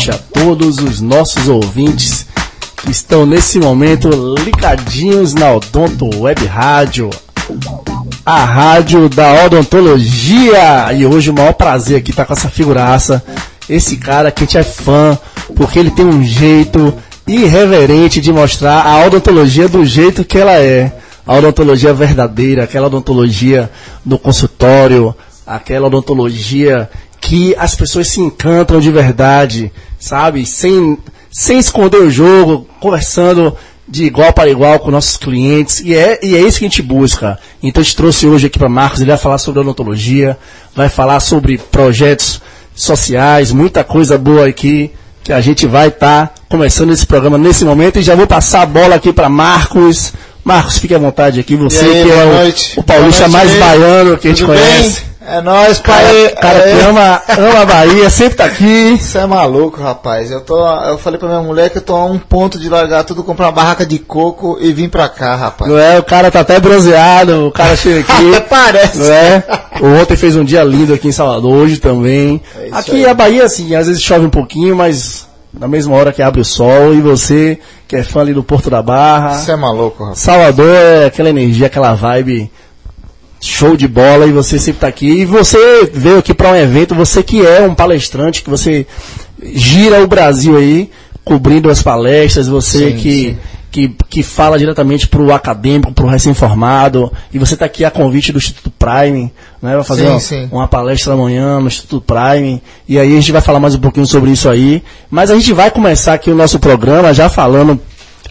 noite a todos os nossos ouvintes que estão nesse momento ligadinhos na Odonto Web Rádio, a rádio da odontologia. E hoje o maior prazer aqui tá com essa figuraça, esse cara que a gente é fã, porque ele tem um jeito irreverente de mostrar a odontologia do jeito que ela é. A odontologia verdadeira, aquela odontologia do consultório, aquela odontologia que as pessoas se encantam de verdade, sabe? Sem, sem esconder o jogo, conversando de igual para igual com nossos clientes. E é, e é isso que a gente busca. Então a gente trouxe hoje aqui para Marcos, ele vai falar sobre odontologia, vai falar sobre projetos sociais, muita coisa boa aqui que a gente vai estar tá começando esse programa nesse momento e já vou passar a bola aqui para Marcos. Marcos, fique à vontade aqui, você aí, que é o, o paulista mais baiano que a gente conhece. Bem? É nóis, pai. Cara, cara que ama, ama a Bahia, sempre tá aqui. Você é maluco, rapaz. Eu, tô, eu falei pra minha mulher que eu tô a um ponto de largar tudo, comprar uma barraca de coco e vir pra cá, rapaz. Não é? O cara tá até bronzeado, o cara chega aqui. Parece. Não é? O ontem fez um dia lindo aqui em Salvador, hoje também. É aqui aí. a Bahia, assim, às vezes chove um pouquinho, mas na mesma hora que abre o sol, e você, que é fã ali do Porto da Barra. Você é maluco, rapaz. Salvador é aquela energia, aquela vibe show de bola e você sempre está aqui. E você veio aqui para um evento, você que é um palestrante, que você gira o Brasil aí, cobrindo as palestras, você sim, que, sim. Que, que fala diretamente para o acadêmico, para o recém-formado, e você está aqui a convite do Instituto Prime, né? Vai fazer sim, uma, uma, palestra amanhã no Instituto Prime, e aí a gente vai falar mais um pouquinho sobre isso aí. Mas a gente vai começar aqui o nosso programa já falando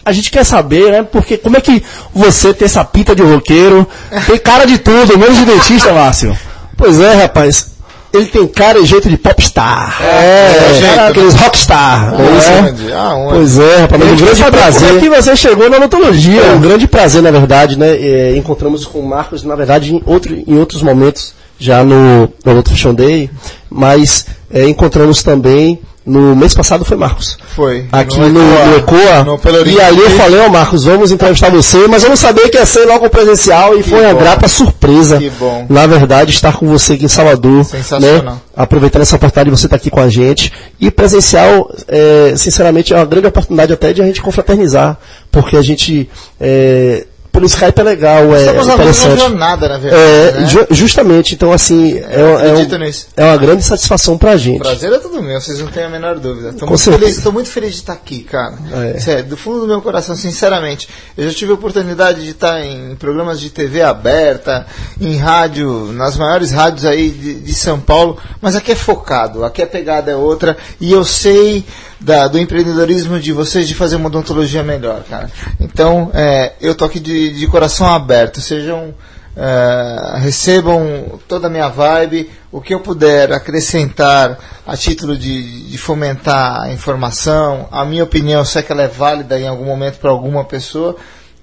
a gente quer saber, né? Porque como é que você tem essa pinta de roqueiro, tem cara de tudo, menos de dentista, Márcio? Pois é, rapaz. Ele tem cara e jeito de popstar. É, é, é aqueles rockstar. É. Ah, pois é, rapaz. Um grande prazer. Como é que você chegou na odontologia? É um grande prazer, na verdade, né? É, encontramos com o Marcos, na verdade, em, outro, em outros momentos, já no, no outro Fashion Day, mas é, encontramos também no mês passado foi Marcos. Foi. Aqui no, no Ecoa. No e aí eu falei, ó oh, Marcos, vamos entrevistar você, mas eu não sabia que ia ser logo presencial e que foi bom. uma grata surpresa. Que bom. Na verdade, estar com você aqui em Salvador. Sensacional. Né? Aproveitando essa oportunidade de você estar aqui com a gente. E presencial, é, sinceramente, é uma grande oportunidade até de a gente confraternizar, porque a gente é, pelo Skype é legal, é, Estamos é interessante. Uma jornada, na verdade. É, né? ju justamente, então assim, é, é, um, é, uma grande satisfação pra gente. O prazer é tudo meu, vocês não têm a menor dúvida. Estou muito, feliz, muito feliz de estar aqui, cara. É. Sério, do fundo do meu coração, sinceramente. Eu já tive a oportunidade de estar em programas de TV aberta, em rádio, nas maiores rádios aí de, de São Paulo, mas aqui é focado, aqui a pegada é outra, e eu sei da, do empreendedorismo de vocês de fazer uma odontologia melhor, cara. Então, é, eu tô aqui de, de coração aberto. Sejam. É, recebam toda a minha vibe, o que eu puder acrescentar a título de, de fomentar a informação, a minha opinião, se é que ela é válida em algum momento para alguma pessoa,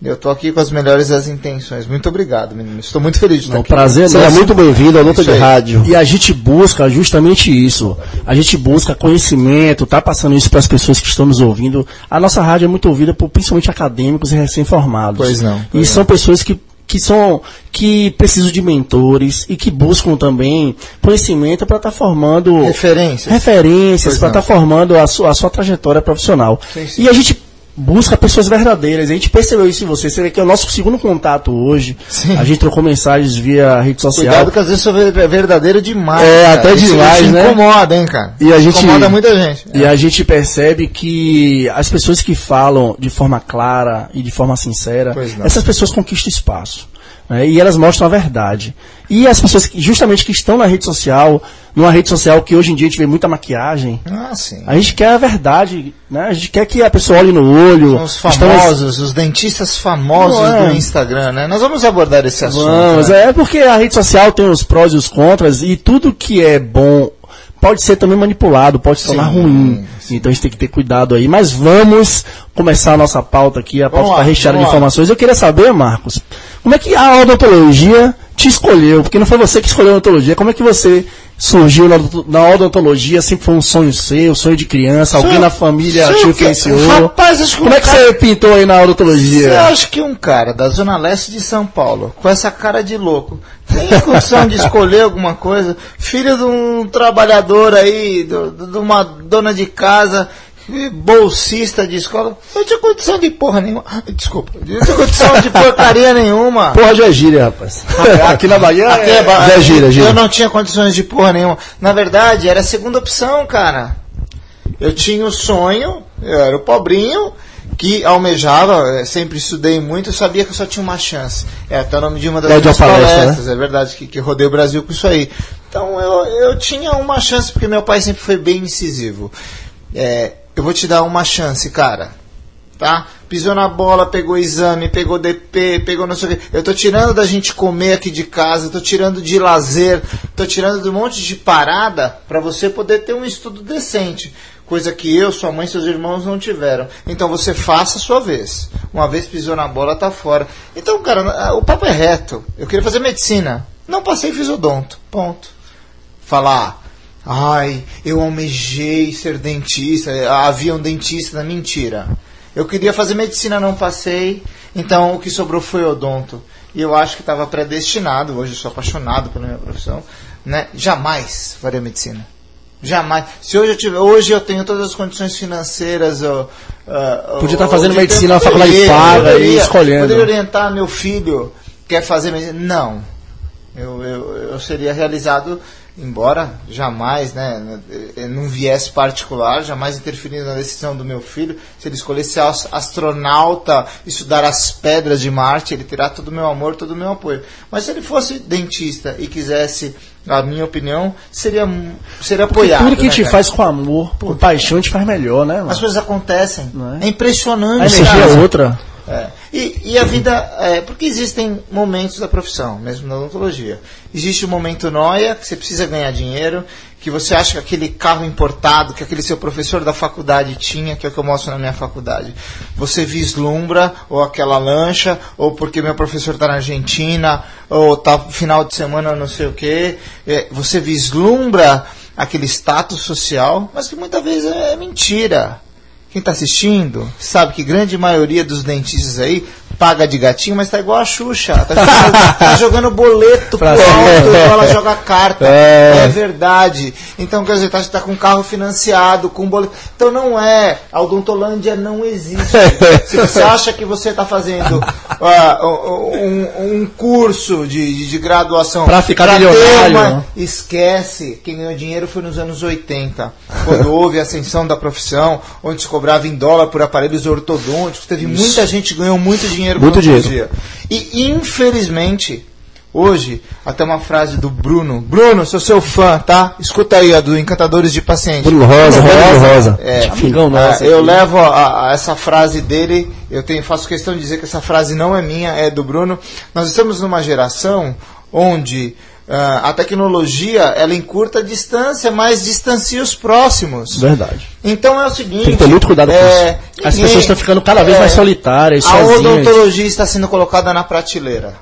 eu estou aqui com as melhores das intenções. Muito obrigado, menino. Estou muito feliz de estar Não, aqui. Prazer, seja muito bem-vindo à luta de rádio. E a gente busca justamente isso. A gente busca conhecimento, tá passando isso para as pessoas que estão nos ouvindo. A nossa rádio é muito ouvida por principalmente acadêmicos e recém-formados. Pois não. Pois e não. são pessoas que que são que precisam de mentores e que buscam também conhecimento para estar tá formando referências, referências para estar tá formando a sua, a sua trajetória profissional. Sim, sim. E a gente busca pessoas verdadeiras. A gente percebeu isso em você. Você vê que é o nosso segundo contato hoje. Sim. A gente trocou mensagens via rede social. Cuidado que às vezes sou é verdadeiro demais. É, cara. até demais, isso, né? incomoda, hein, cara. E a gente, incomoda muita gente. E é. a gente percebe que as pessoas que falam de forma clara e de forma sincera, essas pessoas conquistam espaço. Né? E elas mostram a verdade. E as pessoas que, justamente que estão na rede social, numa rede social que hoje em dia a gente vê muita maquiagem, ah, a gente quer a verdade, né? A gente quer que a pessoa olhe no olho. São os famosos, estamos... os dentistas famosos é. do Instagram, né? Nós vamos abordar esse assunto. Vamos, né? é porque a rede social tem os prós e os contras, e tudo que é bom pode ser também manipulado, pode se tornar ruim. Sim. Então a gente tem que ter cuidado aí. Mas vamos começar a nossa pauta aqui, a pauta está recheada de informações. Eu queria saber, Marcos, como é que a odontologia te escolheu, porque não foi você que escolheu a odontologia. Como é que você surgiu na, na odontologia? Sempre foi um sonho seu, sonho de criança, alguém na família te influenciou? Rapaz, acho que Como um é que cara... você pintou aí na odontologia? Eu acho que um cara da Zona Leste de São Paulo, com essa cara de louco, tem condição de escolher alguma coisa? Filho de um trabalhador aí, de, de uma dona de casa bolsista de escola. Eu não tinha condição de porra nenhuma. Desculpa, eu não tinha condição de porcaria nenhuma. Porra já é gíria, rapaz. Aqui na Bahia Aqui é, é, é gíria, gíria. Eu não tinha condições de porra nenhuma. Na verdade, era a segunda opção, cara. Eu tinha o sonho, eu era o pobrinho, que almejava, eh, sempre estudei muito, eu sabia que eu só tinha uma chance. É até o nome de uma das é minhas palestras, né? é verdade, que, que rodei o Brasil com isso aí. Então eu, eu tinha uma chance, porque meu pai sempre foi bem incisivo. É, eu vou te dar uma chance, cara. Tá? Pisou na bola, pegou exame, pegou DP, pegou não sei o quê. Eu tô tirando da gente comer aqui de casa, tô tirando de lazer, tô tirando de um monte de parada para você poder ter um estudo decente. Coisa que eu, sua mãe e seus irmãos não tiveram. Então você faça a sua vez. Uma vez pisou na bola, tá fora. Então, cara, o papo é reto. Eu queria fazer medicina. Não passei fiz odonto. Ponto. Falar, Ai, eu almejei ser dentista, havia um dentista na mentira. Eu queria fazer medicina, não passei, então o que sobrou foi odonto. E eu acho que estava predestinado, hoje eu sou apaixonado pela minha profissão, né? Jamais faria medicina. Jamais. Se hoje eu tiver, hoje eu tenho todas as condições financeiras, uh, uh, podia estar tá fazendo medicina na faculdade paga e escolhendo. Poderia orientar meu filho quer fazer medicina? Não. Eu, eu, eu seria realizado embora jamais, né, num viés particular, jamais interferindo na decisão do meu filho, se ele escolhesse ser astronauta, estudar as pedras de Marte, ele terá todo o meu amor, todo o meu apoio. Mas se ele fosse dentista e quisesse, a minha opinião, seria, seria apoiado. Porque tudo que a gente né, faz com amor, com paixão, a gente faz melhor, né? Mano? As coisas acontecem. É? é? impressionante. A energia é outra. É. E, e, a vida. É, porque existem momentos da profissão, mesmo na odontologia. Existe o momento noia, que você precisa ganhar dinheiro, que você acha que aquele carro importado, que aquele seu professor da faculdade tinha, que é o que eu mostro na minha faculdade, você vislumbra, ou aquela lancha, ou porque meu professor está na Argentina, ou está final de semana não sei o quê. É, você vislumbra aquele status social, mas que muitas vezes é mentira. Quem está assistindo sabe que grande maioria dos dentistas aí paga de gatinho, mas tá igual a Xuxa. Tá jogando, tá jogando boleto pro alto, igual ela joga carta. É. é. verdade. Então, quer dizer, tá, tá com carro financiado, com boleto. Então não é. A odontolândia não existe. Se você acha que você está fazendo uh, um, um, curso de, de, de graduação para ficar milionário, uma, esquece. Quem ganhou dinheiro foi nos anos 80, quando houve a ascensão da profissão, onde se cobrava em dólar por aparelhos ortodônticos. Teve Isso. muita gente que ganhou muito dinheiro dinheiro Muito dinheiro. E infelizmente, hoje, até uma frase do Bruno. Bruno, sou seu fã, tá? Escuta aí, a do Encantadores de Paciente. Bruno Rosa, Bruno Rosa. Rosa. É, Amigão nosso. eu levo a, a, essa frase dele, eu tenho, faço questão de dizer que essa frase não é minha, é do Bruno. Nós estamos numa geração onde a tecnologia ela encurta a distância, mas distancia os próximos. Verdade. Então é o seguinte. Tem que ter muito cuidado é, com isso. As ninguém, pessoas estão ficando cada vez é, mais solitárias. A sozinhas. odontologia está sendo colocada na prateleira.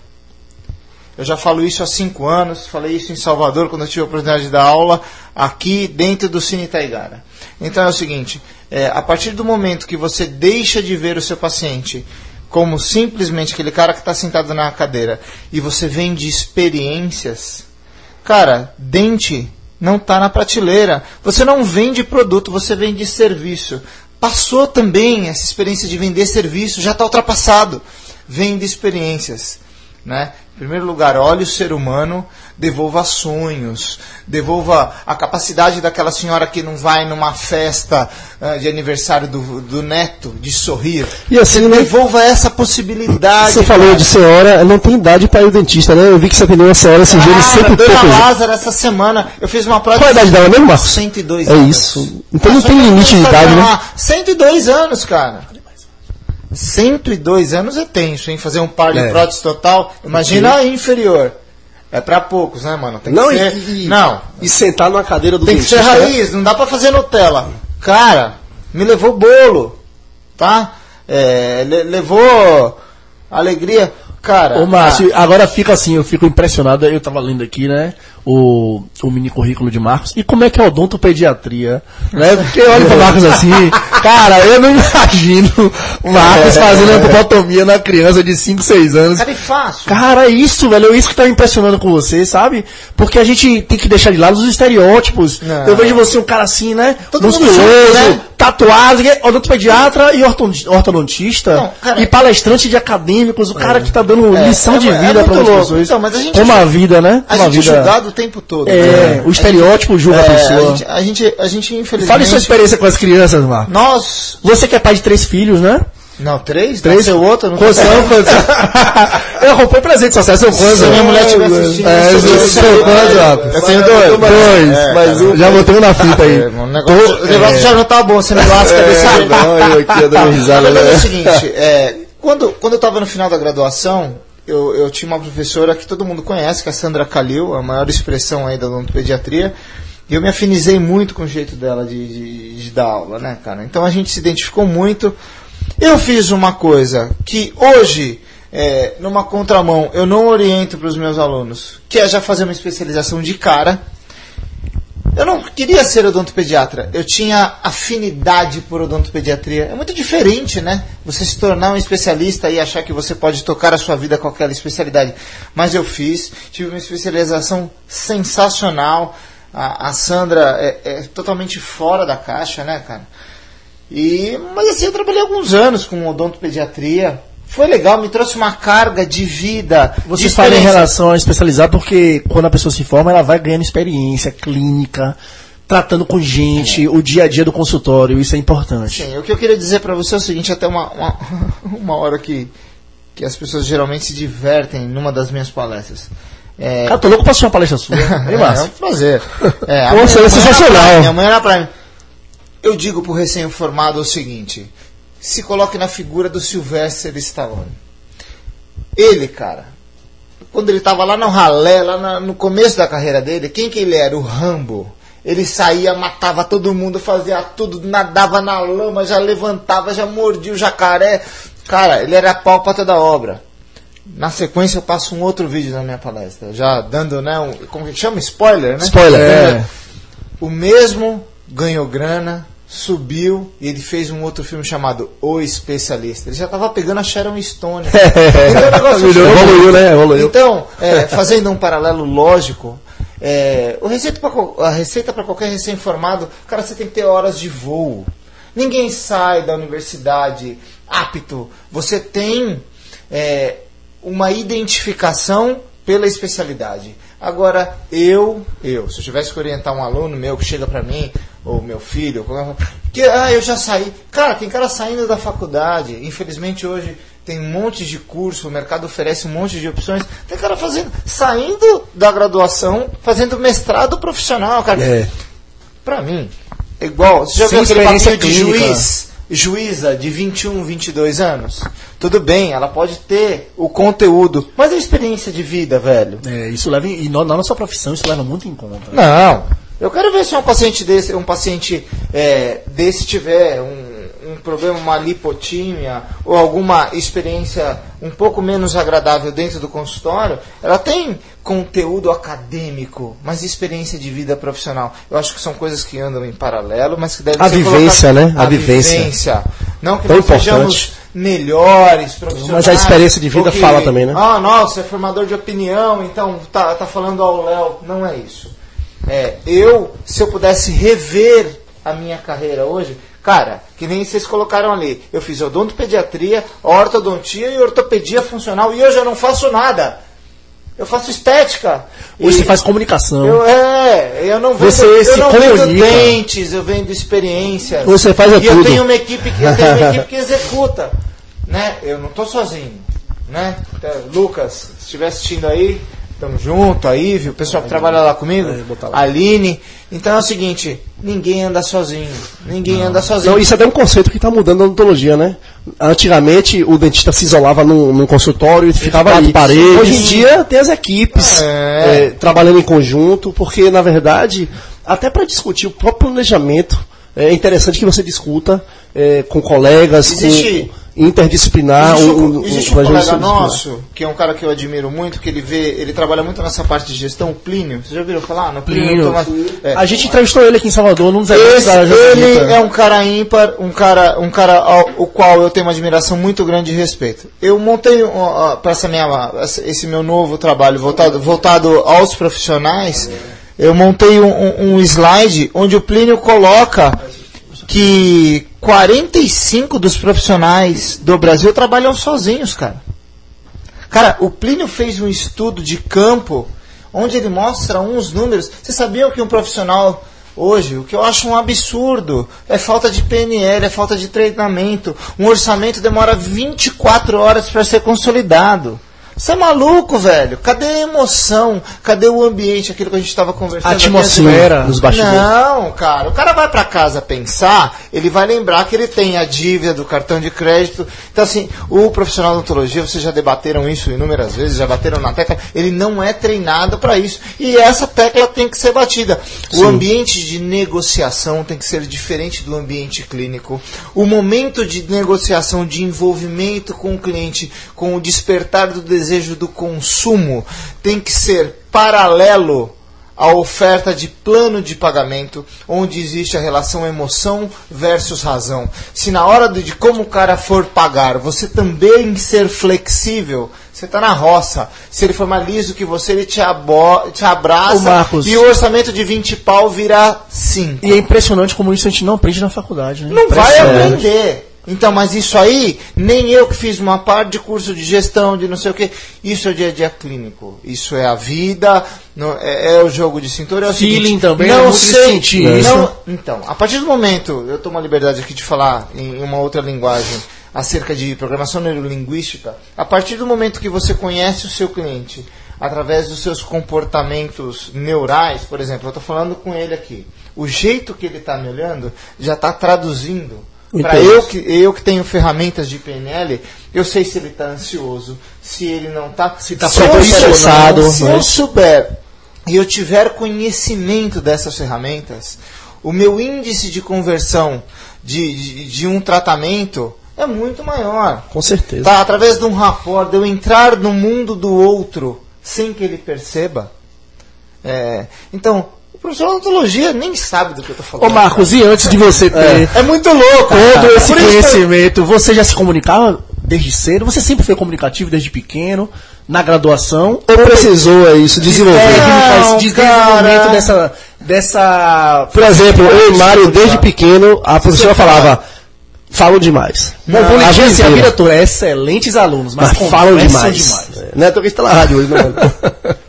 Eu já falo isso há cinco anos, falei isso em Salvador quando eu tive a oportunidade de dar aula aqui dentro do Cine Taigara. Então é o seguinte: é, a partir do momento que você deixa de ver o seu paciente como simplesmente aquele cara que está sentado na cadeira e você vende experiências, cara, dente não está na prateleira. Você não vende produto, você vende serviço. Passou também essa experiência de vender serviço, já está ultrapassado. Vende experiências. Né? Em primeiro lugar, olhe o ser humano, devolva sonhos, devolva a capacidade daquela senhora que não vai numa festa uh, de aniversário do, do, neto de sorrir. E assim, né? devolva essa possibilidade. Você cara. falou de senhora, não tem idade para ir ao dentista, né? Eu vi que você atendeu uma senhora esses dias, ah, sempre Dona Lázaro, essa semana, eu fiz uma prova. Qual a idade dela mesmo, Marcos? 102 é anos. É isso. Então não tem limite de idade, né? 102 anos, cara. 102 anos é tenso, hein? Fazer um par de é. prótese total. Imagina a inferior. É pra poucos, né, mano? Tem não, ser... e, não. E sentar numa cadeira do Tem dentista. que ser raiz, não dá pra fazer Nutella. Cara, me levou bolo, tá? É, levou alegria. Cara. Ô, Márcio, ah, agora fica assim, eu fico impressionado. Eu tava lendo aqui, né? O, o mini currículo de Marcos. E como é que é odontopediatria? Né? Porque olha pra Marcos assim, cara, eu não imagino o Marcos fazendo ampupotomia na criança de 5, 6 anos. Cara, é fácil. Cara, isso, velho, é isso que tá me impressionando com você, sabe? Porque a gente tem que deixar de lado os estereótipos. Não. Eu vejo você um cara assim, né? Todo musculoso, né? Tatuado, odontopediatra e ortodontista não, cara, e palestrante de acadêmicos, o cara é. que tá dando é, lição de é, vida é para as pessoas. Então, mas a gente como a vida, né? A gente vida... é julgado o tempo todo. É, né? o estereótipo julga a pessoa. A gente, a gente, a gente infelizmente... Fale sua experiência com as crianças, Marcos. Nós... Você que é pai de três filhos, né? Não, três? Três? Nasceu outro? Não quantos são? Quantos Eu roubei presente social, são quantos? Se minha mulher estiver assistindo... É, eu sou quantos, rapaz? Eu tenho dois. Dois, é, mas um... Já botei um na fita aí. É, o negócio, o negócio já não tá bom, você me lasca desse jeito. Não, eu aqui dando risada. Mas é o seguinte, é, quando, quando eu estava no final da graduação, eu, eu tinha uma professora que todo mundo conhece, que é a Sandra Calil, a maior expressão aí da odontopediatria, e eu me afinizei muito com o jeito dela de, de, de dar aula, né, cara? Então a gente se identificou muito... Eu fiz uma coisa que hoje, é, numa contramão, eu não oriento para os meus alunos, que é já fazer uma especialização de cara. Eu não queria ser odontopediatra, eu tinha afinidade por odontopediatria. É muito diferente, né? Você se tornar um especialista e achar que você pode tocar a sua vida com aquela especialidade. Mas eu fiz, tive uma especialização sensacional. A, a Sandra é, é totalmente fora da caixa, né, cara? E, mas assim, eu trabalhei alguns anos com odontopediatria. Foi legal, me trouxe uma carga de vida. Você fala em relação a especializar porque quando a pessoa se forma, ela vai ganhando experiência clínica, tratando com gente, é. o dia a dia do consultório, isso é importante. Sim, o que eu queria dizer para você é o seguinte, até uma, uma, uma hora que, que as pessoas geralmente se divertem numa das minhas palestras. É... Cara, tô louco pra assistir uma palestra sua. é, é um prazer. É, Pô, você é sensacional. Minha mãe era pra mim. Eu digo para o recém-formado o seguinte: se coloque na figura do Sylvester Stallone. Ele, cara, quando ele estava lá no ralé, lá na, no começo da carreira dele, quem que ele era? O Rambo. Ele saía, matava todo mundo, fazia tudo, nadava na lama, já levantava, já mordia o jacaré. Cara, ele era a pau para toda obra. Na sequência eu passo um outro vídeo na minha palestra, já dando, né, um, como que chama? Spoiler, né? Spoiler, é. O mesmo ganhou grana, subiu e ele fez um outro filme chamado O Especialista. Ele já estava pegando a Sharon Stone. então, evoluiu, né? Evoluiu. Então, é, fazendo um paralelo lógico, é, o receita pra, a receita para qualquer recém-formado, cara, você tem que ter horas de voo. Ninguém sai da universidade apto. Você tem é, uma identificação pela especialidade. Agora, eu, eu, se eu tivesse que orientar um aluno meu que chega para mim, ou meu filho, que ah, eu já saí. Cara, tem cara saindo da faculdade. Infelizmente hoje tem um monte de curso, o mercado oferece um monte de opções. Tem cara fazendo, saindo da graduação, fazendo mestrado profissional, cara. É. Pra mim, é igual. Você já Sem viu aquele papel de juiz? Juíza de 21, 22 anos? Tudo bem, ela pode ter o conteúdo, mas a experiência de vida, velho. É, isso leva, e na nossa profissão isso leva muito em conta. Não. Eu quero ver se um paciente desse, um paciente é, desse tiver um, um problema, uma lipotímia ou alguma experiência um pouco menos agradável dentro do consultório, ela tem conteúdo acadêmico, mas experiência de vida profissional. Eu acho que são coisas que andam em paralelo, mas que devem a ser vivência, né? A, a vivência. vivência. Não que Tão nós sejamos melhores profissionais. Mas a experiência de vida fala também, né? Ah, nossa, é formador de opinião, então tá, tá falando ao Léo. Não é isso. É, eu, se eu pudesse rever a minha carreira hoje, cara, que nem vocês colocaram ali, eu fiz odontopediatria, ortodontia e ortopedia funcional e eu já não faço nada. Eu faço estética. Hoje você faz comunicação. Eu, é, eu não vendo, você eu não comunica. vendo dentes, eu vendo experiências. Você faz é e tudo. eu tenho uma equipe que, eu tenho uma equipe que executa. Né? Eu não estou sozinho. Né? Lucas, se estiver assistindo aí, Tamo junto, aí, viu? O pessoal que trabalha lá comigo, é, Aline. Então é o seguinte, ninguém anda sozinho. Ninguém não. anda sozinho. Não, isso é até um conceito que está mudando na odontologia, né? Antigamente o dentista se isolava num, num consultório e ficava ali. Paredes. Hoje em dia tem as equipes é. É, trabalhando em conjunto, porque na verdade, até para discutir o próprio planejamento, é interessante que você discuta é, com colegas, Existe... com interdisciplinar. Existe um, existe um colega nosso, que é um cara que eu admiro muito, que ele vê, ele trabalha muito nessa parte de gestão, o Plínio. Vocês já viram falar? No Plínio. Plínio é. A gente entrevistou ele aqui em Salvador, num Esse, Ele é um cara ímpar, um cara, um cara ao, o qual eu tenho uma admiração muito grande e respeito. Eu montei uh, para essa minha, esse meu novo trabalho voltado, voltado aos profissionais. Eu montei um, um slide onde o Plínio coloca que 45 dos profissionais do Brasil trabalham sozinhos, cara. Cara, o Plínio fez um estudo de campo onde ele mostra uns números. Você sabia que um profissional hoje, o que eu acho um absurdo, é falta de PNL, é falta de treinamento. Um orçamento demora 24 horas para ser consolidado. Você é maluco, velho? Cadê a emoção? Cadê o ambiente, aquilo que a gente estava conversando? A atmosfera nos bastidores. Não, cara. O cara vai para casa pensar, ele vai lembrar que ele tem a dívida do cartão de crédito. Então, assim, o profissional de odontologia, vocês já debateram isso inúmeras vezes, já bateram na tecla, ele não é treinado para isso. E essa tecla tem que ser batida. Sim. O ambiente de negociação tem que ser diferente do ambiente clínico. O momento de negociação, de envolvimento com o cliente, com o despertar do desejo desejo do consumo tem que ser paralelo à oferta de plano de pagamento, onde existe a relação emoção versus razão. Se na hora de como o cara for pagar, você também ser flexível, você está na roça. Se ele for mais liso que você, ele te, abo te abraça Marcos, e o orçamento de 20 pau virá 5. E é impressionante como isso a gente não aprende na faculdade. Né? Não vai aprender. Então, mas isso aí, nem eu que fiz uma parte de curso de gestão, de não sei o que, isso é o dia a dia clínico. Isso é a vida, é, é, o jogo de cintura. É Feeling seguinte, também, não é sei. Não, então, a partir do momento, eu tomo a liberdade aqui de falar em uma outra linguagem acerca de programação neurolinguística, a partir do momento que você conhece o seu cliente, através dos seus comportamentos neurais, por exemplo, eu estou falando com ele aqui, o jeito que ele está me olhando já está traduzindo para eu que, eu que tenho ferramentas de PNL, eu sei se ele está ansioso, se ele não está. Se está estressado. Se eu souber e eu tiver conhecimento dessas ferramentas, o meu índice de conversão de, de, de um tratamento é muito maior. Com certeza. Tá, através de um rapport, de eu entrar no mundo do outro sem que ele perceba. É, então, professor de odontologia nem sabe do que eu tô falando. Ô Marcos, e antes de você ter é, é muito louco, todo esse conhecimento, você já se comunicava desde cedo? Você sempre foi comunicativo desde pequeno, na graduação? Ou precisou é isso, desenvolver? De desenvolvimento dessa, dessa... Por exemplo, eu e Mário, desde pequeno, a professora falava falam demais. Não, não, a, gente, a vida toda é excelentes alunos, mas, mas falam demais. demais. É. Não é que está na rádio hoje, não.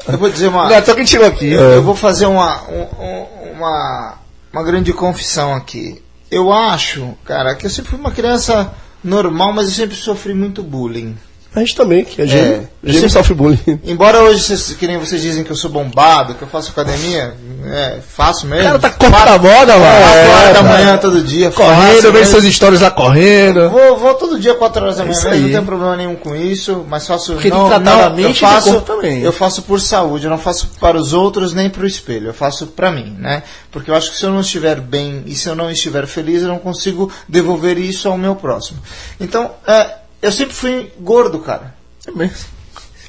eu vou dizer uma. Não é que a gente chegou aqui. Eu, eu vou fazer uma, um, uma, uma grande confissão aqui. Eu acho, cara, que eu sempre fui uma criança normal, mas eu sempre sofri muito bullying. A gente também, que a gente, é, gente sofre bullying. Embora hoje, vocês, que nem vocês dizem que eu sou bombado, que eu faço academia, é, faço mesmo. O cara tá com a moda, mano. É, 4 horas da manhã todo dia. Correndo, vendo seus stories lá correndo. Vou, vou todo dia 4 horas da manhã, mesmo, não tem problema nenhum com isso, mas faço. Porque não, não, eu faço, também. eu faço por saúde, eu não faço para os outros nem para o espelho, eu faço para mim, né? Porque eu acho que se eu não estiver bem e se eu não estiver feliz, eu não consigo devolver isso ao meu próximo. Então, é, eu sempre fui gordo, cara. É mesmo.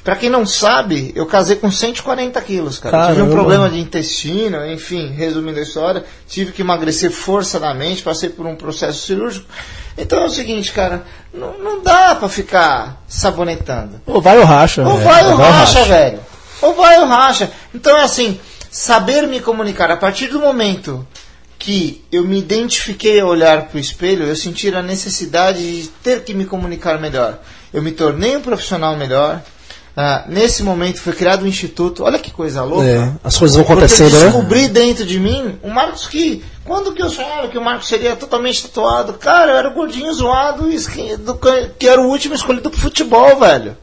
Pra quem não sabe, eu casei com 140 quilos, cara. Caramba. Tive um problema de intestino, enfim, resumindo a história, tive que emagrecer forçadamente, passei por um processo cirúrgico. Então é o seguinte, cara, não, não dá pra ficar sabonetando. Ou vai ou racha. Ou vai ou racha, racha, velho. Ou vai ou racha. Então é assim, saber me comunicar a partir do momento que eu me identifiquei a olhar para o espelho, eu senti a necessidade de ter que me comunicar melhor. Eu me tornei um profissional melhor. Ah, nesse momento foi criado um instituto. Olha que coisa louca. É, as coisas vão acontecendo, eu né? descobri dentro de mim o Marcos que. Quando que eu sonhava que o Marcos seria totalmente tatuado? Cara, eu era o gordinho zoado do, que era o último escolhido pro futebol, velho.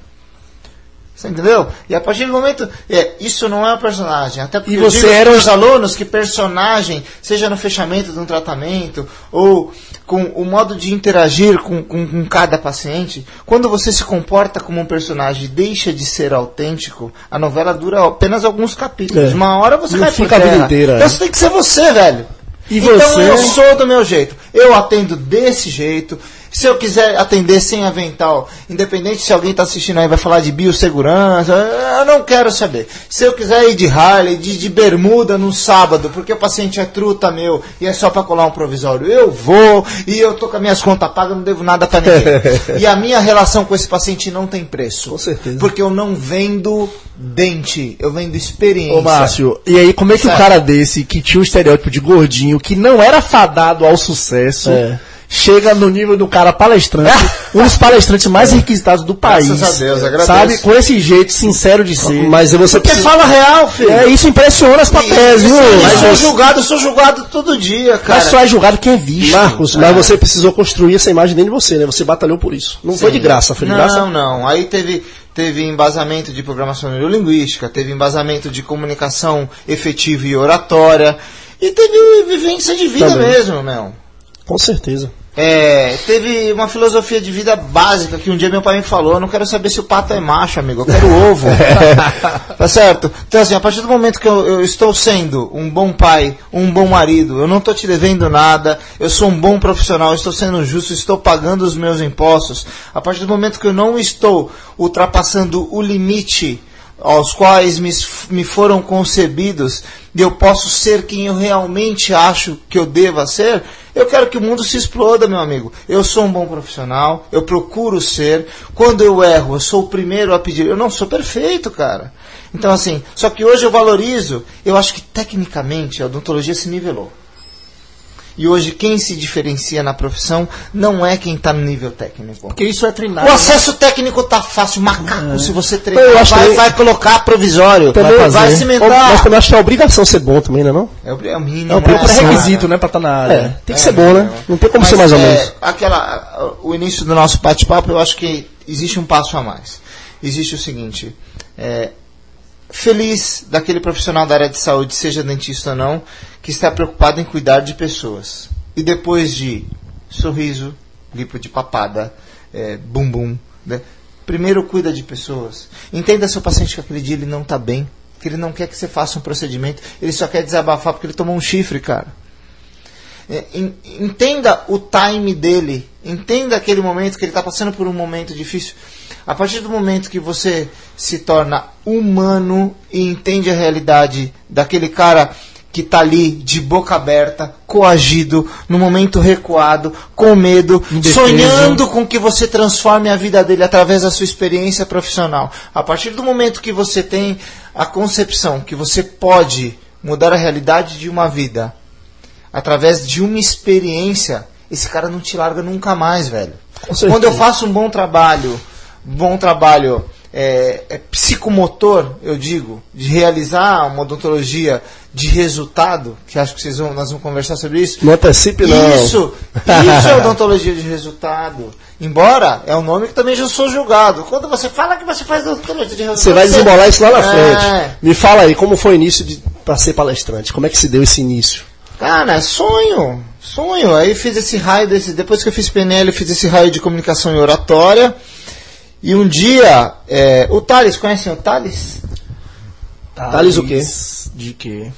Você entendeu? E a partir do momento. É, isso não é um personagem. Até porque e você era os alunos que personagem, seja no fechamento de um tratamento, ou com o modo de interagir com, com, com cada paciente, quando você se comporta como um personagem e deixa de ser autêntico, a novela dura apenas alguns capítulos. É. Uma hora você vai ficar a vida inteira. Então você tem que ser você, velho. E então você... eu sou do meu jeito. Eu atendo desse jeito. Se eu quiser atender sem avental, independente se alguém está assistindo aí vai falar de biossegurança, eu não quero saber. Se eu quiser ir de Harley, de, de bermuda no sábado, porque o paciente é truta meu e é só para colar um provisório, eu vou e eu tô com as minhas contas pagas, não devo nada para ninguém. e a minha relação com esse paciente não tem preço. Com certeza. Porque eu não vendo dente, eu vendo experiência. Ô, Márcio, e aí como é que certo. o cara desse, que tinha o estereótipo de gordinho, que não era fadado ao sucesso, é. Chega no nível do cara palestrante, um dos palestrantes mais requisitados do país. Graças a Deus, agradeço. Sabe? Com esse jeito sincero de ser. Mas você Porque precisa... fala real, filho. É, isso impressiona as papéis, viu? Mas eu sou julgado, eu sou julgado todo dia, cara. Mas só é julgado quem é visto. Marcos, é. mas você precisou construir essa imagem dentro de você, né? Você batalhou por isso. Não Sim. foi de graça, foi de não, graça. Não, não. Aí teve teve embasamento de programação neurolinguística, teve embasamento de comunicação efetiva e oratória, e teve vivência de vida Também. mesmo, meu. Com certeza. É, teve uma filosofia de vida básica que um dia meu pai me falou: eu não quero saber se o pato é macho, amigo, eu quero ovo. tá certo? Então, assim, a partir do momento que eu, eu, estou sendo um bom pai, um bom marido, eu não estou te devendo nada, eu sou um bom profissional, estou sendo justo, estou pagando os meus impostos, a partir do momento que eu não estou ultrapassando o limite aos quais me, me foram concebidos, e eu posso ser quem eu realmente acho que eu deva ser, eu quero que o mundo se exploda, meu amigo. Eu sou um bom profissional, eu procuro ser. Quando eu erro, eu sou o primeiro a pedir. Eu não sou perfeito, cara. Então, assim, só que hoje eu valorizo, eu acho que tecnicamente a odontologia se nivelou. E hoje quem se diferencia na profissão não é quem está no nível técnico. Porque isso é treinado. O acesso né? técnico tá fácil, macaco, é. se você treinar, vai, que... vai colocar provisório, também vai, vai cimentar. Mas também acho que é obrigação ser bom também, né, não é não? É, o mínimo. É o né? pré-requisito, né, para estar tá na área. É, tem que ser bom, né? Não tem como Mas, ser mais ou menos. É, aquela, o início do nosso bate-papo, eu acho que existe um passo a mais. Existe o seguinte, é, feliz daquele profissional da área de saúde, seja dentista ou não, que está preocupado em cuidar de pessoas. E depois de sorriso, lipo de papada, é, bumbum, né? primeiro cuida de pessoas. Entenda seu paciente que aquele dia ele não está bem, que ele não quer que você faça um procedimento, ele só quer desabafar porque ele tomou um chifre, cara. É, entenda o time dele, entenda aquele momento que ele está passando por um momento difícil. A partir do momento que você se torna humano e entende a realidade daquele cara que está ali de boca aberta, coagido, no momento recuado, com medo, Indefeso. sonhando com que você transforme a vida dele através da sua experiência profissional. A partir do momento que você tem a concepção que você pode mudar a realidade de uma vida através de uma experiência, esse cara não te larga nunca mais, velho. Quando eu faço um bom trabalho, bom trabalho é, é, psicomotor, eu digo, de realizar uma odontologia de resultado, que acho que vocês vão, nós vamos conversar sobre isso. Não antecipe, não. Isso, isso é odontologia de resultado. Embora é um nome que também já sou julgado. Quando você fala que você faz odontologia de resultado. Você vai desembolar isso lá na é... frente. Me fala aí, como foi o início para ser palestrante? Como é que se deu esse início? Cara, sonho. Sonho. Aí fiz esse raio desse. Depois que eu fiz PNL, eu fiz esse raio de comunicação e oratória. E um dia, é, o Thales, conhecem o Thales? Thales, o quê? De quê?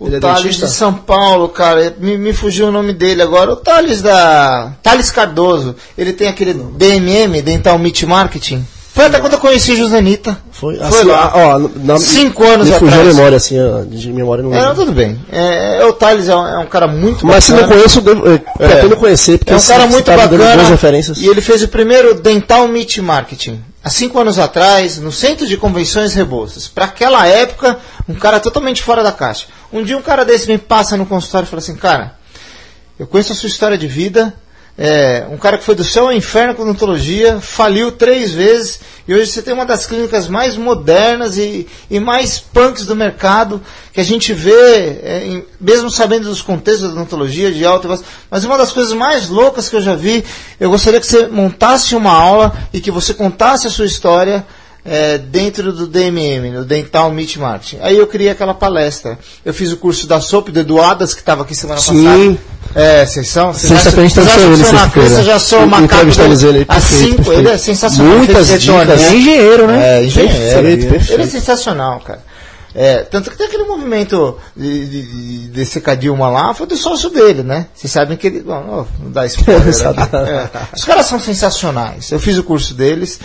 O Ele é Thales de São Paulo, cara, me, me, fugiu o nome dele agora. O Thales da. Thales Cardoso. Ele tem aquele DMM, Dental Meat Marketing. Foi até quando eu conheci Josanita. Foi, Foi assim, lá. Ó, na, Cinco anos me atrás. fugiu a memória, assim, de memória não É, não, tudo bem. É, é, o Thales é um, é um, cara muito Mas bacana. se não conheço, devo, é, pretendo conhecer, porque é um cara muito tá bacana. referências. E ele fez o primeiro Dental Meat Marketing. Há cinco anos atrás, no Centro de Convenções Rebouças. Para aquela época, um cara totalmente fora da caixa. Um dia um cara desse me passa no consultório e fala assim, cara, eu conheço a sua história de vida, é, um cara que foi do céu ao inferno com odontologia, faliu três vezes e hoje você tem uma das clínicas mais modernas e, e mais punks do mercado que a gente vê, é, em, mesmo sabendo dos contextos da odontologia, de alta mas uma das coisas mais loucas que eu já vi, eu gostaria que você montasse uma aula e que você contasse a sua história é, dentro do DMM, no Dental Meat Marketing. Aí eu criei aquela palestra. Eu fiz o curso da SOP do Eduardas, que estava aqui semana Sim. passada. É, vocês são? Sexta-feira gente ele, Eu já sou macaco ele, há cinco, ele é sensacional. Muitas dicas. É engenheiro, né? É, engenheiro. Perfeito, perfeito. Ele é sensacional, cara. É, tanto que tem aquele movimento de, de, de secar Dilma lá, foi do sócio dele, né? Vocês sabem que ele. Não, não dá spoiler. é. Os caras são sensacionais. Eu fiz o curso deles.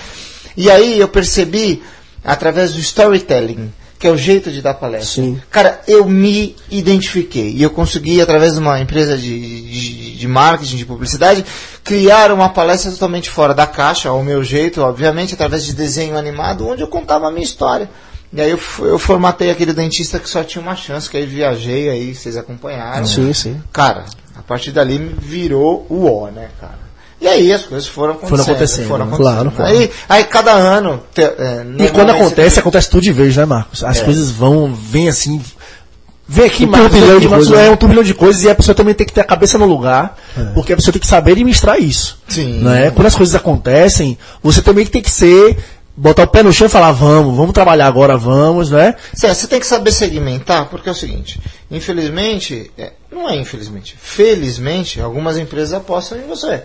E aí eu percebi, através do storytelling, que é o jeito de dar palestra. Sim. Cara, eu me identifiquei. E eu consegui, através de uma empresa de, de, de, marketing, de publicidade, criar uma palestra totalmente fora da caixa, ao meu jeito, obviamente, através de desenho animado, onde eu contava a minha história. E aí eu, eu formatei aquele dentista que só tinha uma chance, que aí viajei, aí vocês acompanharam. Sim, sim. Cara, a partir dali virou o O, né, cara? E aí as coisas foram acontecendo. Foram acontecendo, foram acontecendo. Claro, claro. Aí, aí cada ano. Te, é, e quando acontece, acontece tudo de vez, né, Marcos? As é. coisas vão, vem assim. Vem aqui, um Marcos, turbilhão de coisas. É um turbilhão de coisas e a pessoa também tem que ter a cabeça no lugar, é. porque a pessoa tem que saber administrar isso. Sim. Né? Quando as coisas acontecem, você também tem que ser botar o pé no chão e falar, vamos, vamos trabalhar agora, vamos, né? Você tem que saber segmentar, porque é o seguinte, infelizmente, é, não é infelizmente, felizmente, algumas empresas apostam em você.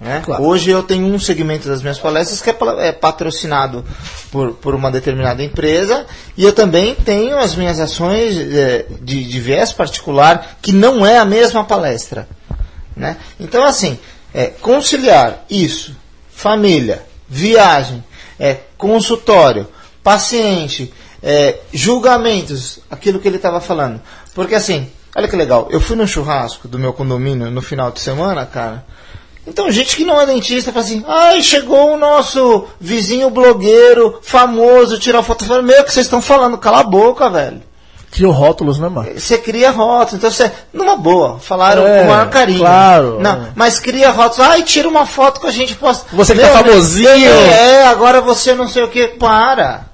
Né? Claro. Hoje eu tenho um segmento das minhas palestras que é, é patrocinado por, por uma determinada empresa e eu também tenho as minhas ações é, de, de viés particular que não é a mesma palestra. Né? Então, assim, é, conciliar isso, família, viagem, é, consultório, paciente, é, julgamentos, aquilo que ele estava falando. Porque assim, olha que legal, eu fui no churrasco do meu condomínio no final de semana, cara. Então, gente que não é dentista fala assim: ai, chegou o nosso vizinho blogueiro famoso tirar foto. Eu meu, que vocês estão falando? Cala a boca, velho. Criou rótulos, né, mano? Você cria rótulos. Então, você, numa boa, falaram é, com o maior carinho. Claro. Não, mas cria rótulos. Ai, tira uma foto com a gente posta. Você que é famosinho. É, agora você não sei o que. Para.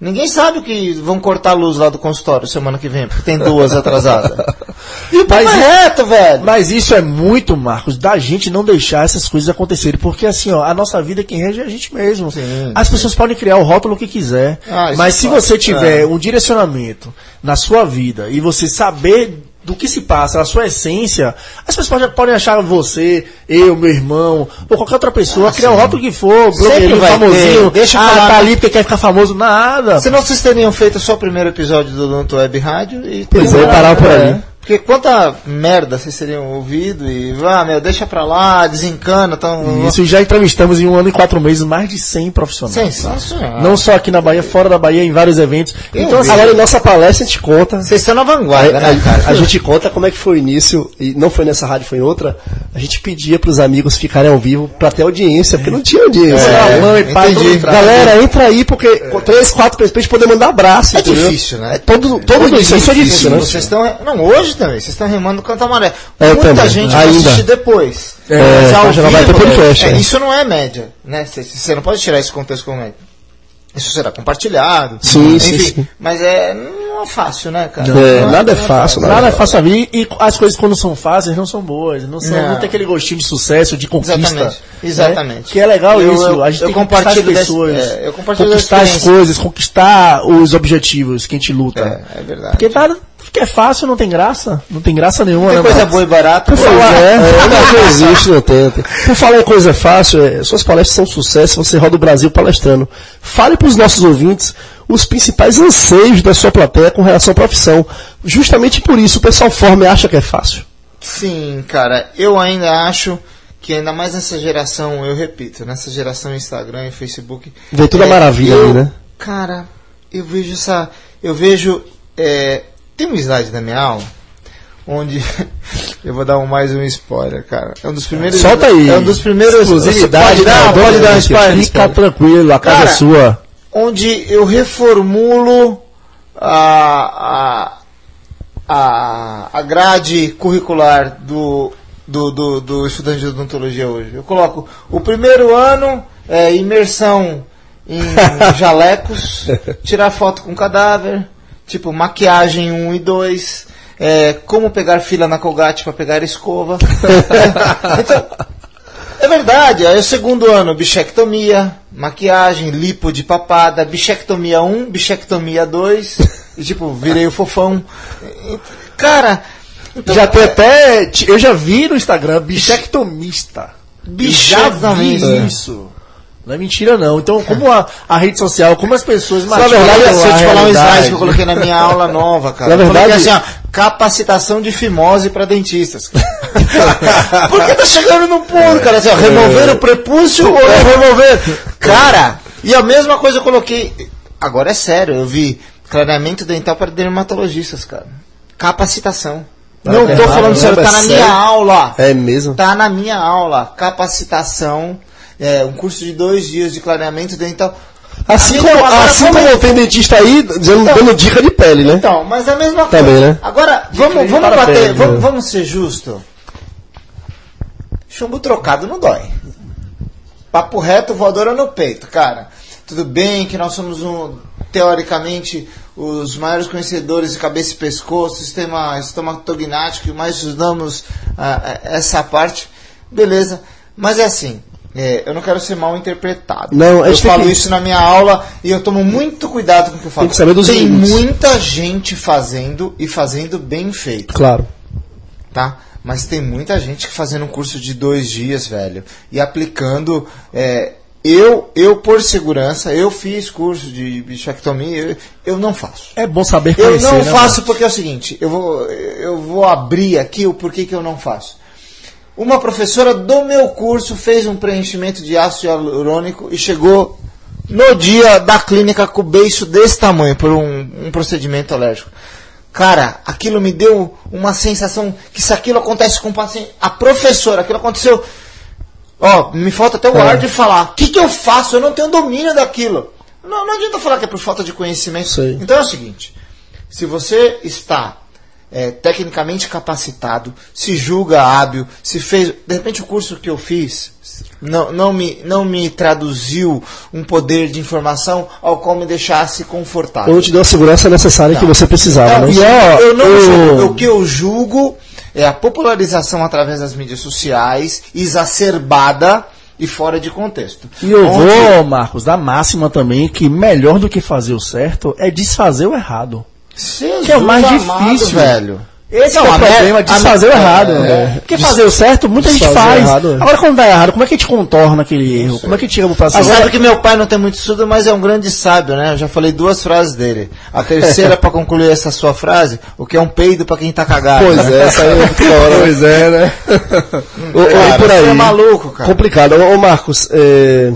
Ninguém sabe que vão cortar a luz lá do consultório semana que vem, porque tem duas atrasadas. E o mas, é reto, velho. Mas isso é muito, Marcos, da gente não deixar essas coisas acontecerem. Porque assim, ó, a nossa vida quem rege é a gente mesmo. Sim, As sim. pessoas podem criar o rótulo que quiser. Ah, mas se pode. você tiver é. um direcionamento na sua vida e você saber do que se passa, a sua essência, as pessoas podem, podem achar você, eu, meu irmão, ou qualquer outra pessoa, ah, criar o rótulo que for, blogueirinho famosinho, ter. deixa ah, falar, tá ali porque quer ficar famoso, nada. Senão vocês teriam feito só o primeiro episódio do Donto Web Rádio e Pois é, parar por aí. Porque quanta merda vocês teriam ouvido e, ah, meu, deixa pra lá, desencana. Tão... Isso, já entrevistamos em um ano e quatro meses mais de 100 profissionais. Sensacional. Não só aqui na Bahia, fora da Bahia, em vários eventos. Eu então, assim, agora em nossa palestra a gente conta. Vocês estão na vanguarda, a, né, cara? A, a, gente conta como é que foi o início, e não foi nessa rádio, foi em outra. A gente pedia pros amigos ficarem ao vivo pra ter audiência, porque não tinha audiência. É, mãe, pai, entendi. Galera, entra aí, porque é. três, quatro pessoas pra gente poder mandar abraço. É entendeu? difícil, né? É, todo, todo isso, isso é difícil, né? Vocês estão. Não, hoje também, vocês estão remando no canto amarelo. É, Muita também. gente vai Ainda. assistir depois. É, Mas, ao vai ter podcast, é, é. Isso não é média, né? Você não pode tirar esse contexto como média. Isso será compartilhado. Sim, enfim, sim, sim. Mas é, não é fácil, né, cara? Não, é, nada é fácil. Nada, nada é fácil a vir. E as coisas, quando são fáceis, não são boas. Não, são, não. não tem aquele gostinho de sucesso, de conquista. Exatamente. Né? Exatamente. Que é legal eu, isso. a gente eu tem que conquistar as pessoas. Desse, é, eu conquistar as coisas, conquistar os objetivos que a gente luta. É, é verdade. Porque nada que é fácil, não tem graça. Não tem graça nenhuma, tem né? coisa boa e barata. Por falar, é, não existe, não tem. Por falar em coisa fácil, é, suas palestras são um sucesso, você roda o Brasil palestrando. Fale para os nossos ouvintes os principais anseios da sua plateia com relação à profissão. Justamente por isso o pessoal forma e acha que é fácil. Sim, cara, eu ainda acho que ainda mais nessa geração, eu repito, nessa geração Instagram e Facebook. Vê toda é, maravilha eu, ali, né? Cara, eu vejo essa. Eu vejo. É, tem um slide da minha aula onde eu vou dar um, mais um spoiler, cara. É um dos primeiros. Solta aí. É um dos primeiros. Exclusividade. Pode dar, pode dar um spoiler. Fica tranquilo, a casa cara, é sua. Onde eu reformulo a, a, a, a grade curricular do, do, do, do estudante de odontologia hoje. Eu coloco o primeiro ano é imersão em jalecos, tirar foto com cadáver Tipo, maquiagem 1 e 2, é, como pegar fila na Colgate para pegar escova. então, é verdade, aí o segundo ano, bichectomia, maquiagem, lipo de papada, bichectomia 1, bichectomia 2, e tipo, virei o fofão. Cara, então, já tem é, até. Eu já vi no Instagram bichectomista. Bichectomista. Isso. Não é mentira, não. Então, como a, a rede social, como as pessoas Na verdade, se eu te falar um slide que eu coloquei na minha aula nova, cara. Na verdade, assim, ó, capacitação de fimose para dentistas. Porque tá chegando no ponto, cara. Assim, ó, remover o prepúcio ou remover. Cara, e a mesma coisa eu coloquei. Agora é sério, eu vi clareamento dental para dermatologistas, cara. Capacitação. Não é tô falando sério, tá na minha aula. É mesmo? Tá na minha aula. Capacitação é, um curso de dois dias de clareamento dental. Assim, como, assim como tem dentista aí dando, então, dando, dica de pele, né? Então, mas é a mesma coisa. Também, né? Agora, vamos, vamos bater, pele, vamos, né? vamos ser justos. Chumbo trocado não dói. Papo reto, voadora no peito, cara. Tudo bem que nós somos um, teoricamente os maiores conhecedores de cabeça e pescoço, sistema estomatognático, e mais estudamos uh, essa parte. Beleza. Mas é assim, é, eu não quero ser mal interpretado. Não, eu falo que... isso na minha aula e eu tomo muito cuidado com o que eu falo. Tem, que saber dos Tem muita gente fazendo e fazendo bem feito. Claro. Tá? Mas tem muita gente fazendo um curso de dois dias, velho, e aplicando. É, eu, eu, por segurança, eu fiz curso de bichectomia, eu, eu não faço. É bom saber conhecer, Eu não né, faço porque é o seguinte, eu vou, eu vou abrir aqui o porquê que eu não faço. Uma professora do meu curso fez um preenchimento de ácido hialurônico e chegou no dia da clínica com o beiço desse tamanho por um, um procedimento alérgico. Cara, aquilo me deu uma sensação que se aquilo acontece com o paciente, a professora, aquilo aconteceu. Ó, me falta até o é. ar de falar. O que, que eu faço? Eu não tenho domínio daquilo. Não, não adianta falar que é por falta de conhecimento. Sei. Então é o seguinte: se você está é, tecnicamente capacitado, se julga hábil, se fez. De repente o curso que eu fiz não, não, me, não me traduziu um poder de informação ao qual me deixasse confortável. Ou te deu a segurança necessária que você precisava. Não, né? ó, eu não julgo, o que eu julgo é a popularização através das mídias sociais, exacerbada e fora de contexto. E eu Onde... vou, Marcos, da máxima também que melhor do que fazer o certo é desfazer o errado. Jesus que é o mais amado, difícil, velho. Esse não, é o problema de fazer o errado. É, é. Porque fazer o certo, muita gente faz. Errado, é. Agora, quando dá errado, como é que a gente contorna aquele erro? Como é que a gente chega pro paciente? Sabe que meu pai não tem muito estudo, mas é um grande sábio, né? Eu já falei duas frases dele. A terceira, para concluir essa sua frase, o que é um peido para quem tá cagado. Pois né? é, essa aí é. Pois é, né? o, cara, por aí. é maluco, cara. Complicado. Ô, Marcos, é...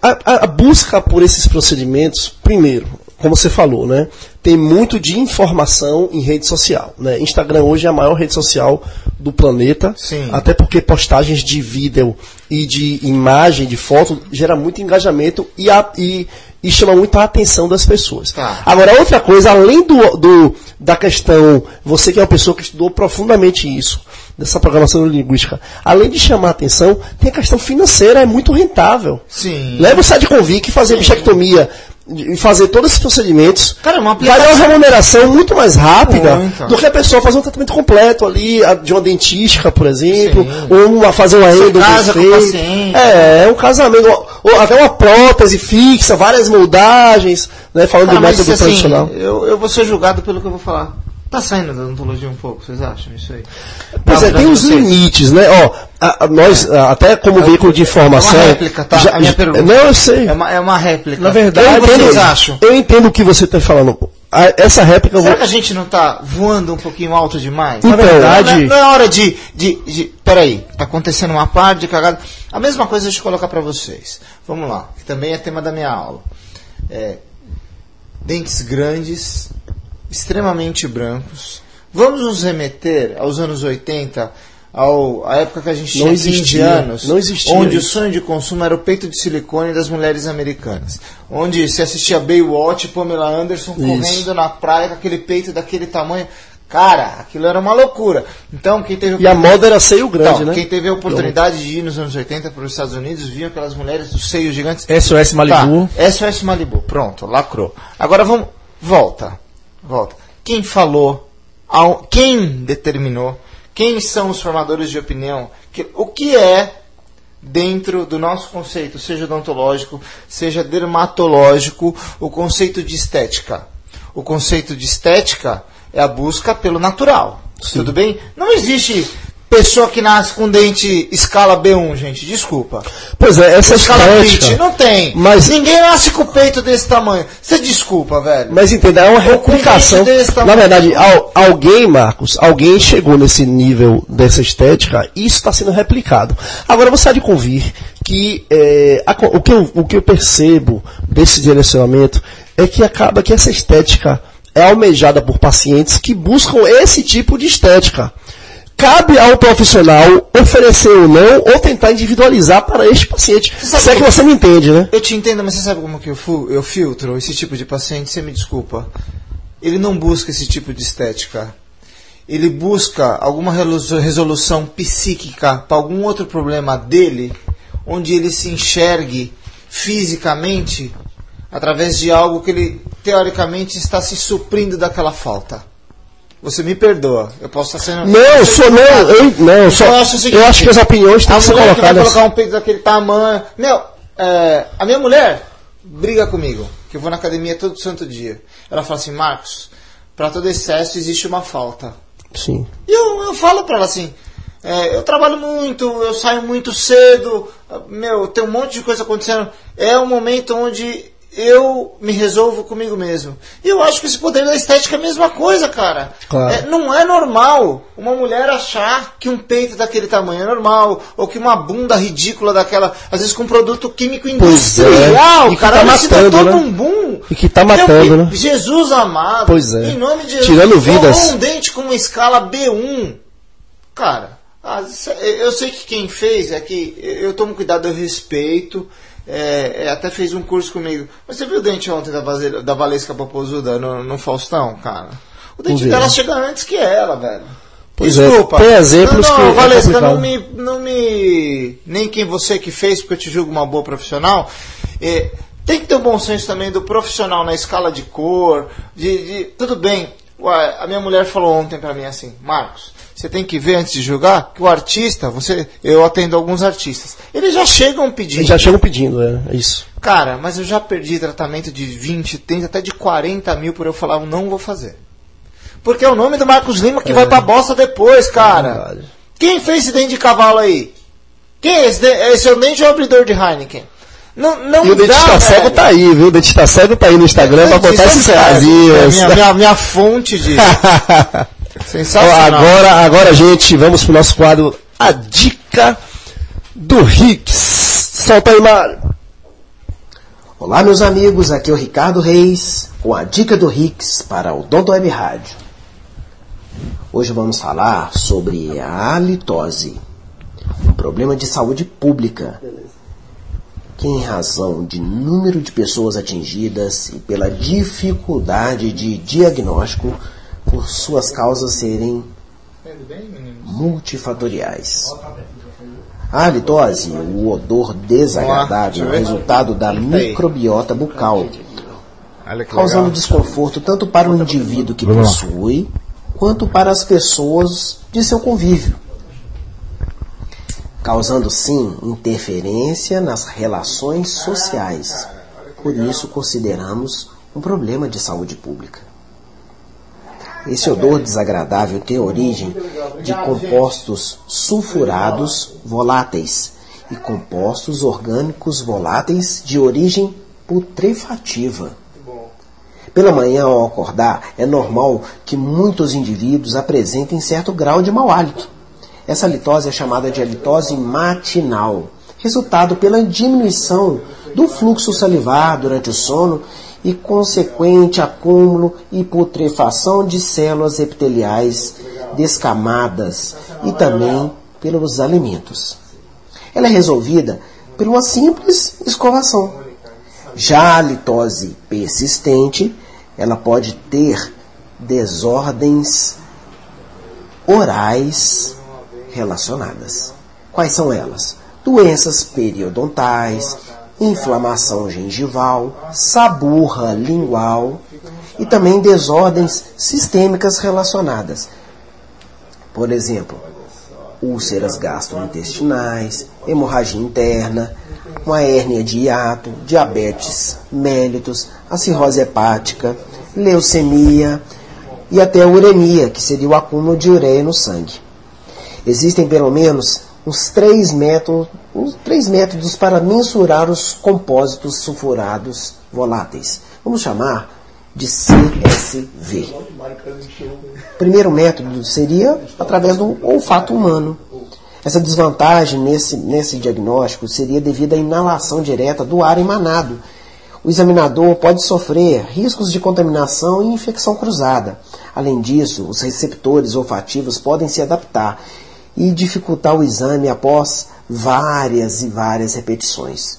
a, a busca por esses procedimentos, primeiro, como você falou, né? Tem muito de informação em rede social. Né? Instagram hoje é a maior rede social do planeta. Sim. Até porque postagens de vídeo e de imagem, de foto, gera muito engajamento e, a, e, e chama muito a atenção das pessoas. Tá. Agora, outra coisa, além do, do, da questão, você que é uma pessoa que estudou profundamente isso, dessa programação linguística, além de chamar a atenção, tem a questão financeira, é muito rentável. Sim. Leva o site de convite fazer bichectomia e fazer todos esses procedimentos, Cara, uma vai dar uma remuneração muito mais rápida muito. do que a pessoa fazer um tratamento completo ali, de uma dentística, por exemplo, Sim. ou uma, fazer uma endo casa com É, é um casamento, ou até uma prótese fixa, várias moldagens, né, falando Cara, do método assim, tradicional. Eu, eu vou ser julgado pelo que eu vou falar. Tá saindo da odontologia um pouco, vocês acham isso aí? Pois é, tem os limites, né? Ó, a, a, nós, é. a, até como é, veículo de informação. É uma réplica, tá? Já, a minha pergunta. Não, eu sei. É uma, é uma réplica. Na verdade, eu entendo, vocês acham? Eu entendo o que você está falando. essa réplica. Será vou... que a gente não está voando um pouquinho alto demais? Na verdade. Não, não, é hora de, de, de. Peraí, tá acontecendo uma parte de cagada. A mesma coisa deixa eu colocar para vocês. Vamos lá, que também é tema da minha aula. É, dentes grandes, extremamente brancos Vamos nos remeter aos anos 80, ao, à época que a gente tinha existia, 15 anos, não existia onde isso. o sonho de consumo era o peito de silicone das mulheres americanas. Onde se assistia Baywatch, Pamela Anderson isso. correndo na praia com aquele peito daquele tamanho. Cara, aquilo era uma loucura. Então, quem teve E a moda era seio grande, então, né? Quem teve a oportunidade de ir nos anos 80 para os Estados Unidos, viu aquelas mulheres dos seios gigantes. SOS Malibu. Tá, SOS Malibu. Pronto, lacrou. Agora vamos. Volta. Volta. Quem falou quem determinou, quem são os formadores de opinião, o que é dentro do nosso conceito, seja odontológico, seja dermatológico, o conceito de estética. O conceito de estética é a busca pelo natural. Sim. Tudo bem? Não existe pessoa que nasce com dente escala B1, gente, desculpa. Pois é, essa escala estética, não tem. Mas ninguém nasce com o peito desse tamanho. Você desculpa, velho. Mas entenda, é uma replicação. Na verdade, al, alguém, Marcos, alguém chegou nesse nível dessa estética e isso está sendo replicado. Agora você há de convir que é, a, o, que eu, o que eu percebo desse direcionamento é que acaba que essa estética é almejada por pacientes que buscam esse tipo de estética cabe ao profissional oferecer ou não, ou tentar individualizar para este paciente. Se é que você me entende, né? Eu te entendo, mas você sabe como que eu, eu filtro esse tipo de paciente? Você me desculpa. Ele não busca esse tipo de estética. Ele busca alguma resolução psíquica para algum outro problema dele, onde ele se enxergue fisicamente através de algo que ele teoricamente está se suprindo daquela falta. Você me perdoa. Eu posso estar sendo. Não, sou não. Eu, não, então, só, eu, acho seguinte, eu acho que as opiniões têm que ser colocadas. Que vai colocar um peito daquele tamanho. Meu, é, a minha mulher briga comigo, que eu vou na academia todo santo dia. Ela fala assim, Marcos, para todo excesso existe uma falta. Sim. E eu, eu falo para ela assim, é, eu trabalho muito, eu saio muito cedo, meu, tem um monte de coisa acontecendo. É um momento onde eu me resolvo comigo mesmo. E eu acho que esse poder da estética é a mesma coisa, cara. Claro. É, não é normal uma mulher achar que um peito daquele tamanho é normal, ou que uma bunda ridícula daquela, às vezes com um produto químico industrial, é. cara, tá matando, todo né? um boom. E que tá matando, né? Jesus amado. Pois é. Em nome de Jesus. Tirando vidas. um dente com uma escala B1. Cara, eu sei que quem fez é que eu tomo cuidado, eu respeito é, é, até fez um curso comigo. Mas você viu o dente ontem da, da Valesca Popozuda no, no Faustão, cara? O dente dela chega antes que ela, velho. Pois é, Desculpa. É, tem exemplos não, não, que. É Valesca, é não me, não me. Nem quem você que fez, porque eu te julgo uma boa profissional. É, tem que ter o um bom senso também do profissional na escala de cor. De, de tudo bem. Ué, a minha mulher falou ontem para mim assim, Marcos, você tem que ver antes de julgar que o artista, você, eu atendo alguns artistas, eles já chegam pedindo. Eles já chegam pedindo, é, é, isso. Cara, mas eu já perdi tratamento de 20, 30, até de 40 mil por eu falar, não vou fazer. Porque é o nome do Marcos Lima que é. vai pra bosta depois, cara. É Quem fez esse dente de cavalo aí? Quem é esse? Esse é o dente ou abridor de Heineken? Não, não e o dentista cego tá aí, viu? O dentista cego tá aí no Instagram pra botar esses. É minha, minha, minha fonte de. Sensacional. Agora, agora, gente, vamos pro nosso quadro A Dica do Ricks. Solta aí, Mário. Olá, meus amigos, aqui é o Ricardo Reis com a Dica do Ricks para o Donto Web Rádio. Hoje vamos falar sobre a halitose, um problema de saúde pública que, em razão de número de pessoas atingidas e pela dificuldade de diagnóstico, por suas causas serem multifatoriais. A halitose, o odor desagradável, é o resultado da microbiota bucal, causando desconforto tanto para o indivíduo que possui, quanto para as pessoas de seu convívio, causando sim interferência nas relações sociais. Por isso consideramos um problema de saúde pública. Esse odor desagradável tem origem de compostos sulfurados voláteis e compostos orgânicos voláteis de origem putrefativa. Pela manhã, ao acordar, é normal que muitos indivíduos apresentem certo grau de mau hálito. Essa litose é chamada de halitose matinal, resultado pela diminuição do fluxo salivar durante o sono e consequente acúmulo e putrefação de células epiteliais descamadas e também pelos alimentos. Ela é resolvida por uma simples escovação. Já a litose persistente, ela pode ter desordens orais relacionadas. Quais são elas? Doenças periodontais, inflamação gengival, saburra lingual e também desordens sistêmicas relacionadas. Por exemplo, úlceras gastrointestinais, hemorragia interna, uma hérnia de hiato, diabetes mellitus, a cirrose hepática, leucemia e até a uremia, que seria o acúmulo de ureia no sangue. Existem pelo menos uns três métodos, uns três métodos para mensurar os compósitos sulfurados voláteis. Vamos chamar de CSV. O primeiro método seria através do olfato humano. Essa desvantagem nesse, nesse diagnóstico seria devido à inalação direta do ar emanado. O examinador pode sofrer riscos de contaminação e infecção cruzada. Além disso, os receptores olfativos podem se adaptar e dificultar o exame após várias e várias repetições.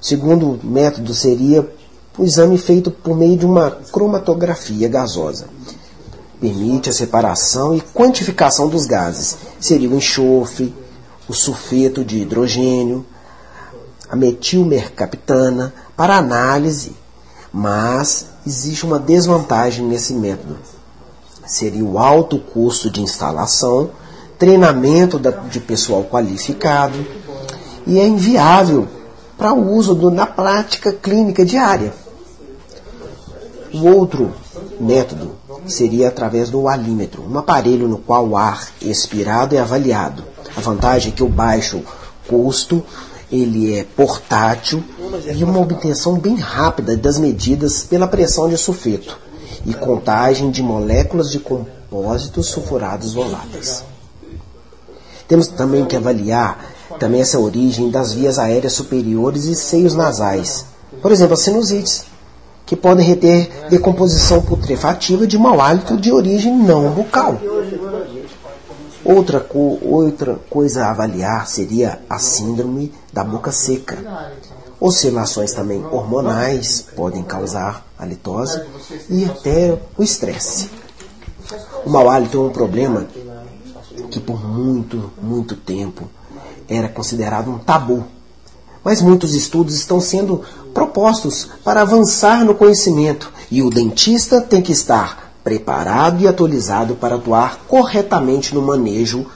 O segundo método seria o exame feito por meio de uma cromatografia gasosa permite a separação e quantificação dos gases. Seria o enxofre, o sulfeto de hidrogênio, a metilmercaptana, para análise. Mas existe uma desvantagem nesse método. Seria o alto custo de instalação, treinamento de pessoal qualificado e é inviável para o uso do, na prática clínica diária. O outro método seria através do alímetro, um aparelho no qual o ar expirado é avaliado. A vantagem é que o baixo custo ele é portátil e uma obtenção bem rápida das medidas pela pressão de sulfeto e contagem de moléculas de compósitos sulfurados voláteis. Temos também que avaliar também essa origem das vias aéreas superiores e seios nasais. Por exemplo, as sinusites que podem reter decomposição putrefativa de mau hálito de origem não bucal. Outra, co outra coisa a avaliar seria a síndrome da boca seca. Oscilações também hormonais podem causar a litose e até o estresse. O mau hálito é um problema que por muito, muito tempo era considerado um tabu mas muitos estudos estão sendo propostos para avançar no conhecimento e o dentista tem que estar preparado e atualizado para atuar corretamente no manejo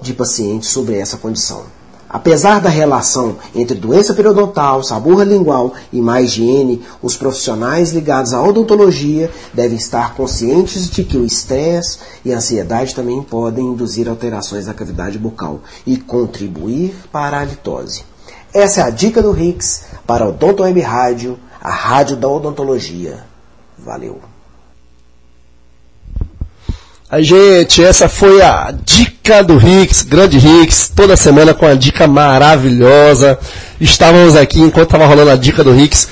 de pacientes sobre essa condição. Apesar da relação entre doença periodontal, saburra lingual e má higiene, os profissionais ligados à odontologia devem estar conscientes de que o estresse e a ansiedade também podem induzir alterações da cavidade bucal e contribuir para a litose. Essa é a dica do Rix para o Odonto Web Rádio, a rádio da odontologia. Valeu. Aí, gente, essa foi a dica do Rix, grande Rix, toda semana com a dica maravilhosa. Estávamos aqui, enquanto estava rolando a dica do Rix,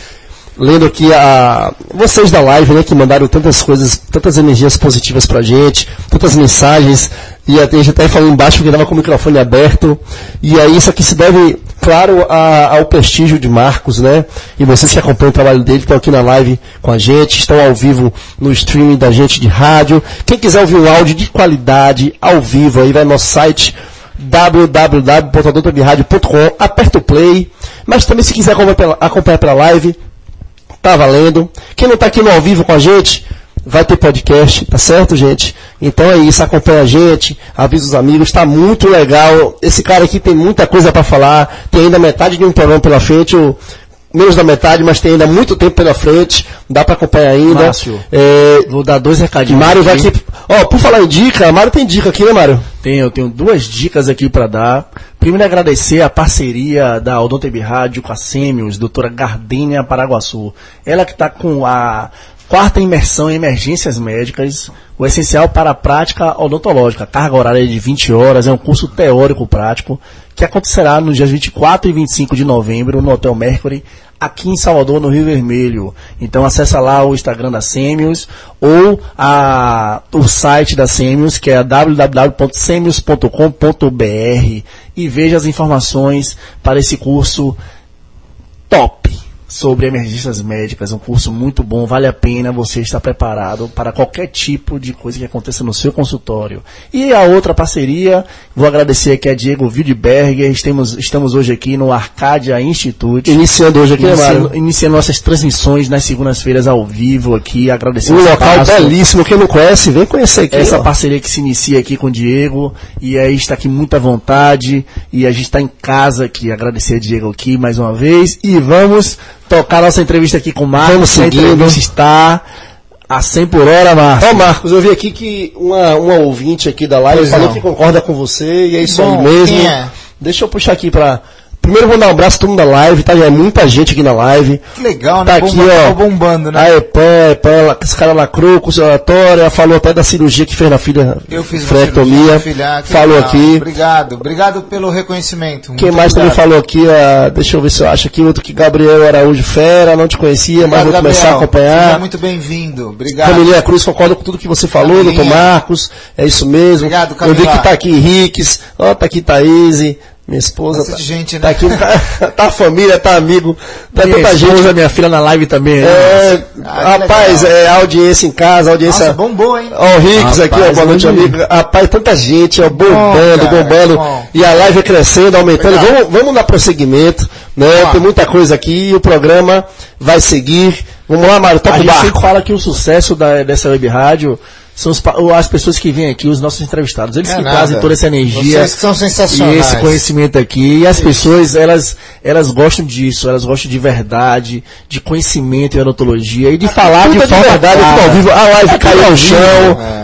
lendo aqui a vocês da live, né, que mandaram tantas coisas, tantas energias positivas pra gente, tantas mensagens. E a gente até falou embaixo que estava com o microfone aberto. E aí isso aqui se deve, claro, a, ao prestígio de Marcos, né? E vocês que acompanham o trabalho dele estão aqui na live com a gente, estão ao vivo no streaming da gente de rádio. Quem quiser ouvir um áudio de qualidade, ao vivo, aí vai no nosso site www.adontobradio.com, aperta o play. Mas também se quiser acompanhar pela, acompanhar pela live, tá valendo. Quem não está aqui no ao vivo com a gente, vai ter podcast, tá certo, gente? Então é isso, acompanha a gente, avisa os amigos, tá muito legal. Esse cara aqui tem muita coisa para falar, tem ainda metade de um programa pela frente, o, menos da metade, mas tem ainda muito tempo pela frente, dá para acompanhar ainda. Márcio, é, vou dar dois recadinhos. Mário vai aqui. Ó, oh, por falar em dica, Mário tem dica aqui, né, Mário? Tenho, eu tenho duas dicas aqui para dar. Primeiro, agradecer a parceria da Odontebi Rádio com a Semios, doutora Gardênia Paraguaçu. Ela que está com a Quarta imersão em emergências médicas, o essencial para a prática odontológica. Carga horária de 20 horas, é um curso teórico prático que acontecerá nos dias 24 e 25 de novembro no Hotel Mercury, aqui em Salvador, no Rio Vermelho. Então acessa lá o Instagram da Semios ou a, o site da Semios, que é www.semios.com.br e veja as informações para esse curso top sobre emergências médicas, um curso muito bom, vale a pena você estar preparado para qualquer tipo de coisa que aconteça no seu consultório. E a outra parceria, vou agradecer aqui a Diego Wildberger, estamos, estamos hoje aqui no Arcadia Institute. Iniciando hoje aqui, né, iniciando, iniciando nossas transmissões nas segundas-feiras ao vivo aqui, agradecer Um local espaço. belíssimo, quem não conhece, vem conhecer aqui. Essa ó. parceria que se inicia aqui com o Diego, e aí está aqui muita vontade, e a gente está em casa aqui, agradecer a Diego aqui mais uma vez, e vamos tocar nossa entrevista aqui com o Marcos. Vamos seguindo. A entrevista está A 100 por hora, Marcos. Ó, Marcos, eu vi aqui que uma, uma ouvinte aqui da live pois falou não. que concorda com você e é isso Bom, aí mesmo. É? Deixa eu puxar aqui para Primeiro vou dar um abraço a todo mundo da live, tá? Já é muita gente aqui na live. Que legal, né? Tá aqui, ó. bombando, né? A Epan, Epan, esse cara lacrou com o ela falou até da cirurgia que fez na filha. Eu fiz fretomia. Filha, falou legal. aqui. Obrigado, obrigado pelo reconhecimento. Quem mais obrigado. também falou aqui, uh, deixa eu ver se eu acho aqui, outro que Gabriel Araújo Fera, não te conhecia, obrigado, mas vou Gabriel. começar a acompanhar. Seja muito bem-vindo, obrigado. Família Cruz, concordo com tudo que você falou, doutor Marcos, é isso mesmo. Obrigado, Camila. Eu vi que tá aqui Henriques, ó, tá aqui Thaís, minha esposa tá, gente, tá né? aqui, tá, tá, a família, tá amigo, tá minha tanta esposa, gente. minha filha na live também. Né? É, ah, rapaz, é audiência em casa, audiência. Nossa, bombou, hein? Ó, o Ricks aqui, ó, boa noite, amigo. Rapaz, tanta gente, ó, bombando, bom, cara, bombando. E a live é crescendo, aumentando. Vamos, vamos dar prosseguimento, né? Tem muita coisa aqui e o programa vai seguir. Vamos lá, Mário, toca a o barco. gente fala que o sucesso da, dessa web rádio são os, as pessoas que vêm aqui, os nossos entrevistados. Eles é que nada. trazem toda essa energia. Vocês que são sensacionais. E esse conhecimento aqui. E as pessoas, elas, elas gostam disso, elas gostam de verdade, de conhecimento em odontologia e de falar tudo de é forma verdade, tudo ao vivo. A live é caiu ao chão.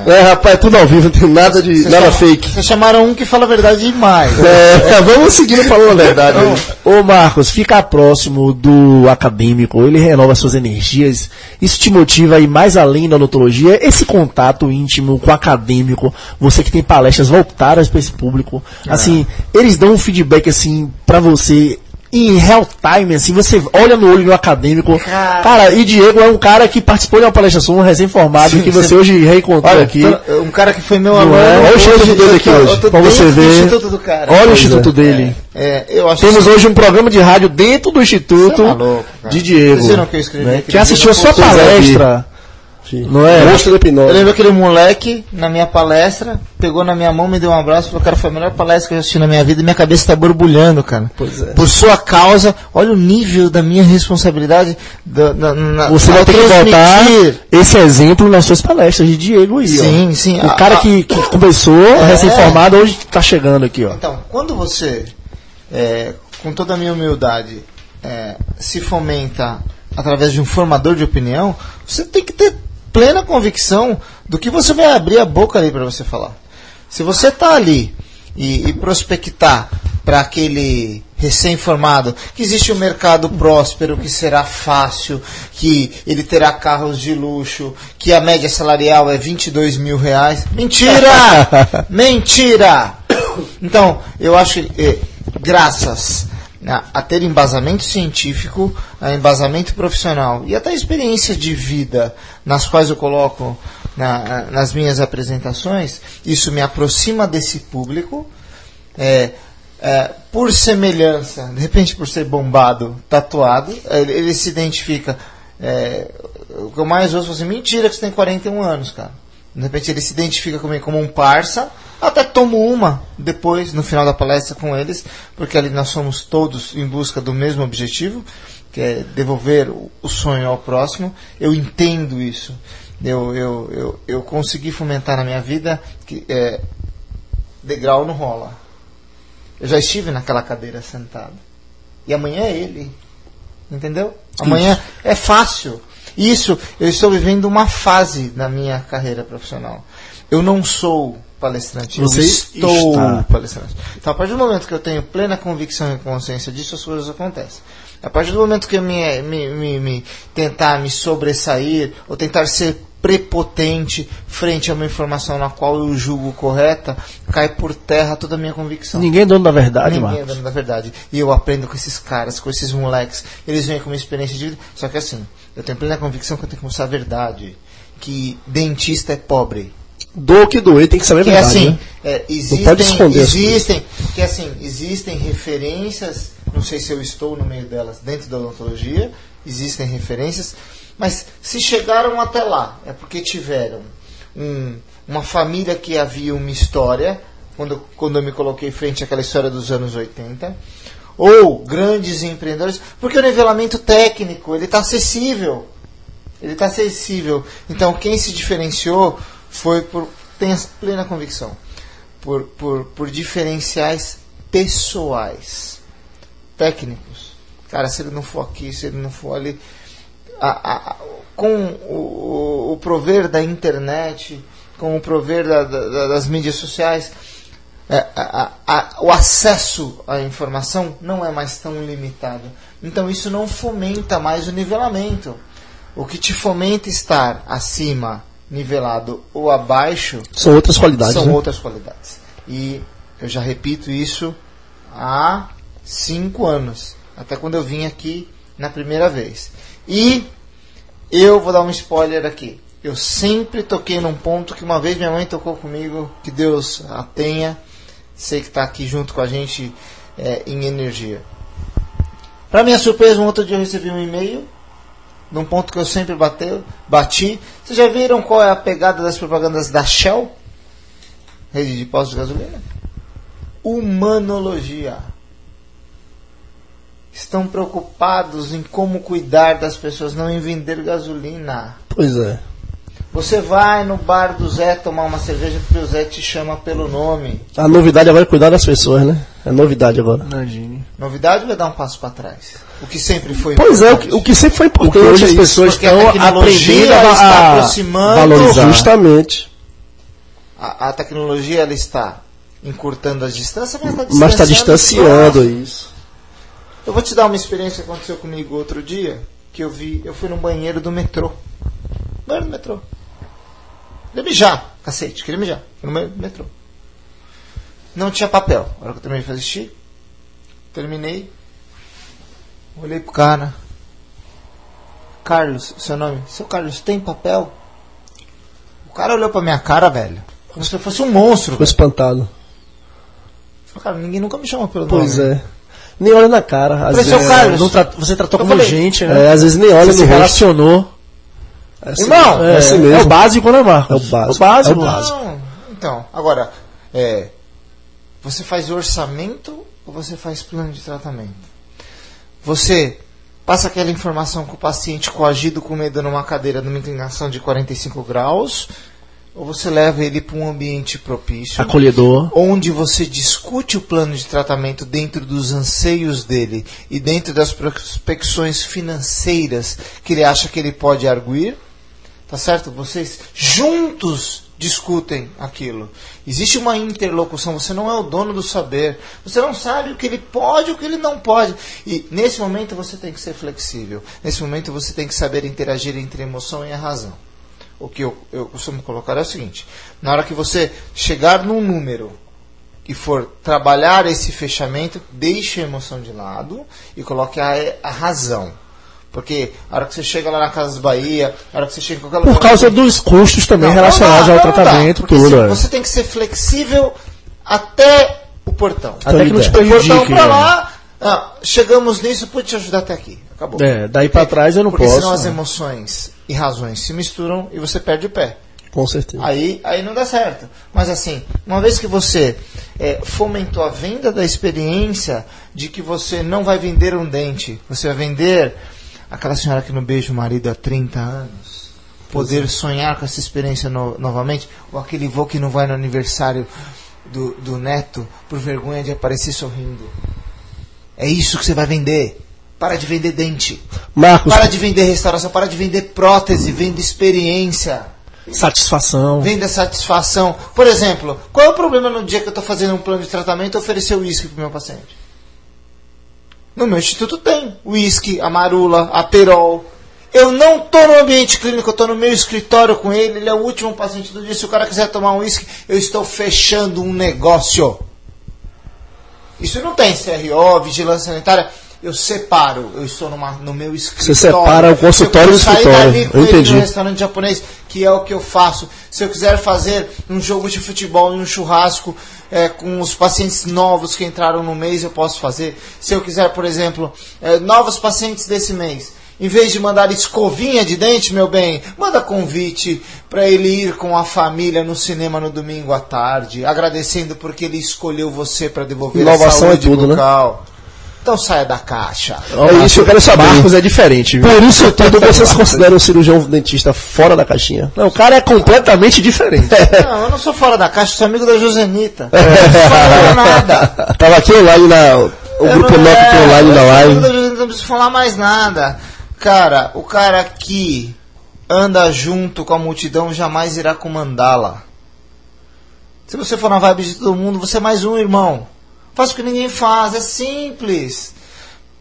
É. é. rapaz, tudo ao vivo, não tem nada de nada fake. Vocês chamaram um que fala a verdade demais. É, vamos seguindo falando a verdade. Então, ô Marcos, fica próximo do acadêmico, ele renova suas energias, isso te motiva a ir mais além da odontologia, esse contato contato íntimo com o acadêmico, você que tem palestras voltadas para esse público. É. Assim, eles dão um feedback assim para você em real time, assim, você olha no olho do acadêmico. Cara, cara e Diego é um cara que participou de uma palestra sua, um recém-formado, que você hoje reencontrou olha, aqui. Um cara que foi meu aluno. É? Olha o instituto dele aqui hoje, pra você ver. Olha o instituto é. dele. É, Temos hoje um programa de rádio dentro do instituto é maluco, de Diego. Vocês viram que eu escrevi? Né? Que assistiu a sua palestra. Não é? Monstro de Eu lembro aquele moleque na minha palestra, pegou na minha mão, me deu um abraço, falou, cara, foi a melhor palestra que eu assisti na minha vida e minha cabeça está borbulhando, cara. É. Por sua causa, olha o nível da minha responsabilidade. Da, na, na, Você vai ter que botar esse exemplo nas suas palestras de Diego aí, Sim, ó. sim. O a, cara a, que, que começou, é, recém-formado, hoje está chegando aqui, ó. Então, quando você, é, com toda a minha humildade, é, se fomenta através de um formador de opinião, você tem que ter plena convicção do que você vai abrir a boca ali para você falar. Se você está ali e, e prospectar para aquele recém-formado que existe um mercado próspero, que será fácil, que ele terá carros de luxo, que a média salarial é 22 mil reais. Mentira! Mentira! Então, eu acho que, eh, graças a ter embasamento científico, a embasamento profissional e até experiência de vida nas quais eu coloco na, nas minhas apresentações, isso me aproxima desse público. É, é, por semelhança, de repente por ser bombado, tatuado, ele, ele se identifica. É, o que eu mais ouço é assim, mentira que você tem 41 anos, cara. De repente ele se identifica comigo como um parça, até tomo uma depois, no final da palestra com eles, porque ali nós somos todos em busca do mesmo objetivo, que é devolver o sonho ao próximo. Eu entendo isso. Eu, eu, eu, eu consegui fomentar na minha vida que é, degrau não rola. Eu já estive naquela cadeira sentado. E amanhã é ele. Entendeu? Amanhã isso. é fácil. Isso, eu estou vivendo uma fase na minha carreira profissional. Eu não sou palestrante, Você eu estou está. palestrante. Então, a partir do momento que eu tenho plena convicção e consciência disso, as coisas acontecem. A partir do momento que eu me, me, me, me tentar me sobressair ou tentar ser prepotente frente a uma informação na qual eu julgo correta, cai por terra toda a minha convicção. Ninguém é dono da verdade, Ninguém Marcos. é dono da verdade. E eu aprendo com esses caras, com esses moleques. Eles vêm com uma experiência de vida. Só que assim, eu tenho plena convicção que eu tenho que mostrar a verdade. Que dentista é pobre. Do que doer, tem que saber a verdade. Assim, né? é, existem, não pode esconder existem, que assim, existem referências, não sei se eu estou no meio delas, dentro da odontologia, existem referências, mas se chegaram até lá, é porque tiveram um, uma família que havia uma história, quando, quando eu me coloquei frente àquela história dos anos 80, ou grandes empreendedores, porque o nivelamento técnico ele está acessível. Ele está acessível. Então, quem se diferenciou foi por. Tem plena convicção. Por, por, por diferenciais pessoais, técnicos. Cara, se ele não for aqui, se ele não for ali. a, a, com o, o, prover da internet, com o prover da, da, das mídias sociais, é, o acesso à informação não é mais tão limitado. Então isso não fomenta mais o nivelamento. O que te fomenta estar acima, nivelado ou abaixo são outras qualidades. São né? outras qualidades. E eu já repito isso há cinco anos, até quando eu vim aqui na primeira vez. E eu vou dar um spoiler aqui. Eu sempre toquei num ponto que uma vez minha mãe tocou comigo, que Deus a tenha. Sei que está aqui junto com a gente é, em energia. Para minha surpresa, um outro dia eu recebi um e-mail num ponto que eu sempre bateu, bati. Vocês já viram qual é a pegada das propagandas da Shell? Rede de postos de gasolina? Humanologia. Estão preocupados em como cuidar das pessoas, não em vender gasolina. Pois é. Você vai no bar do Zé tomar uma cerveja porque o Zé te chama pelo nome. A novidade agora é cuidar das pessoas, né? É novidade agora. Imagine. Novidade vai dar um passo para trás. O que sempre foi Pois é, o que, o que sempre foi importante. Porque hoje as pessoas estão aprendendo a, está aproximando. Valorizar. Justamente. A, a, tecnologia ela está encurtando as distâncias, mas está distanciando. Mas está distanciando isso. Eu vou te dar uma experiência que aconteceu comigo outro dia, que eu vi, eu fui no banheiro do metrô. Banheiro do metrô. Queria mijar, cacete, queria mijar. No metrô. Não tinha papel. Na hora que eu terminei de fazer xixi, terminei. Olhei pro cara. Carlos, seu nome? Seu Carlos, tem papel? O cara olhou pra minha cara, velho. Como se eu fosse um monstro. Ficou espantado. Falei, cara, ninguém nunca me chama pelo pois nome. Pois é. Nem olha na cara. Às vezes, Carlos, tra você tratou como falei, gente, né? É, às vezes nem olha, você se relacionou. Assim, Irmão, é, é, assim mesmo. é o básico, né, Marcos? É o básico. É o básico. É o básico. Então, agora, é, você faz orçamento ou você faz plano de tratamento? Você passa aquela informação com o paciente coagido com medo numa cadeira numa inclinação de 45 graus, ou você leva ele para um ambiente propício, acolhedor, onde você discute o plano de tratamento dentro dos anseios dele e dentro das prospecções financeiras que ele acha que ele pode arguir Tá certo? Vocês juntos discutem aquilo. Existe uma interlocução, você não é o dono do saber. Você não sabe o que ele pode e o que ele não pode. E nesse momento você tem que ser flexível. Nesse momento você tem que saber interagir entre a emoção e a razão. O que eu, eu costumo colocar é o seguinte: na hora que você chegar num número e for trabalhar esse fechamento, deixe a emoção de lado e coloque a, a razão. Porque a hora que você chega lá na Casa Bahia, a hora que você chega em qualquer lugar. Por causa dos custos também não, relacionados não dá, ao tratamento, tudo. Você, é. você tem que ser flexível até o portão. Até que não te prejudique. portão pra lá, ah, chegamos nisso, pude te ajudar até aqui. Acabou. É, daí para trás eu não porque posso. Porque senão as emoções e razões se misturam e você perde o pé. Com certeza. Aí, aí não dá certo. Mas assim, uma vez que você é, fomentou a venda da experiência de que você não vai vender um dente, você vai vender aquela senhora que não beija o marido há 30 anos, poder sonhar com essa experiência no, novamente, ou aquele vô que não vai no aniversário do, do neto por vergonha de aparecer sorrindo. É isso que você vai vender. Para de vender dente. Marcos. Para de vender restauração, para de vender prótese, vende experiência. Satisfação. Venda satisfação. Por exemplo, qual é o problema no dia que eu estou fazendo um plano de tratamento oferecer uísque para o meu paciente? No meu instituto tem whisky, amarula, aperol. Eu não estou no ambiente clínico, eu estou no meu escritório com ele, ele é o último paciente do dia. Se o cara quiser tomar um whisky, eu estou fechando um negócio. Isso não tem CRO, vigilância sanitária. Eu separo, eu estou numa, no meu escritório. Você separa o consultório do escritório. eu entendi. no restaurante japonês, que é o que eu faço. Se eu quiser fazer um jogo de futebol e um churrasco, é, com os pacientes novos que entraram no mês, eu posso fazer. Se eu quiser, por exemplo, é, novos pacientes desse mês, em vez de mandar escovinha de dente, meu bem, manda convite para ele ir com a família no cinema no domingo à tarde, agradecendo porque ele escolheu você para devolver Inovação a saúde é tudo, bucal. Né? Então saia da caixa. É isso, eu quero saber. Marcos é diferente. Viu? Por isso tudo vocês consideram o cirurgião dentista fora da caixinha. Não, o cara é completamente diferente. Não, eu não sou fora da caixa, sou amigo da Josenita. É. Não falo nada. Tava aqui online na. O eu grupo Nokia aqui online na live. Não preciso falar mais nada. Cara, o cara que anda junto com a multidão jamais irá comandá-la. Se você for na vibe de todo mundo, você é mais um irmão. Faz o que ninguém faz, é simples.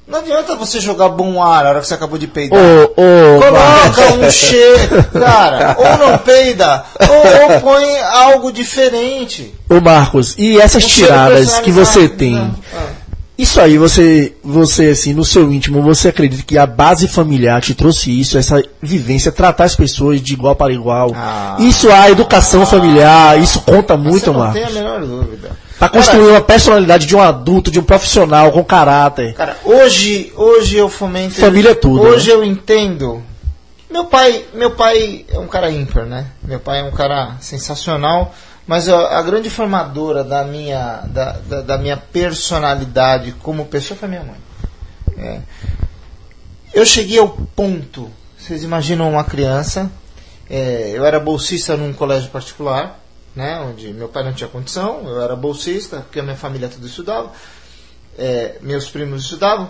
Não adianta você jogar bom ar na hora que você acabou de peidar. Oh, oh, Coloca um cheiro, cara. Ou não peida, ou, ou, põe algo diferente. Ô Marcos, e essas um tiradas que você tem? Ah. Isso aí, você, você, assim, no seu íntimo, você acredita que a base familiar te trouxe isso, essa vivência, tratar as pessoas de igual para igual? Ah, isso, a educação ah, familiar, isso conta muito, Marcos. Não tem a menor dúvida. Para construir cara, uma personalidade de um adulto, de um profissional com caráter. Cara, hoje, hoje eu fomento. Família é tudo. Hoje né? eu entendo. Meu pai, meu pai é um cara ímpar, né? Meu pai é um cara sensacional mas a, a grande formadora da minha, da, da, da, minha personalidade como pessoa foi minha mãe. É. Eu cheguei ao ponto, vocês imaginam uma criança, é, eu era bolsista num colégio particular, né, onde meu pai não tinha condição, eu era bolsista, porque a minha família tudo estudava, é, meus primos estudavam.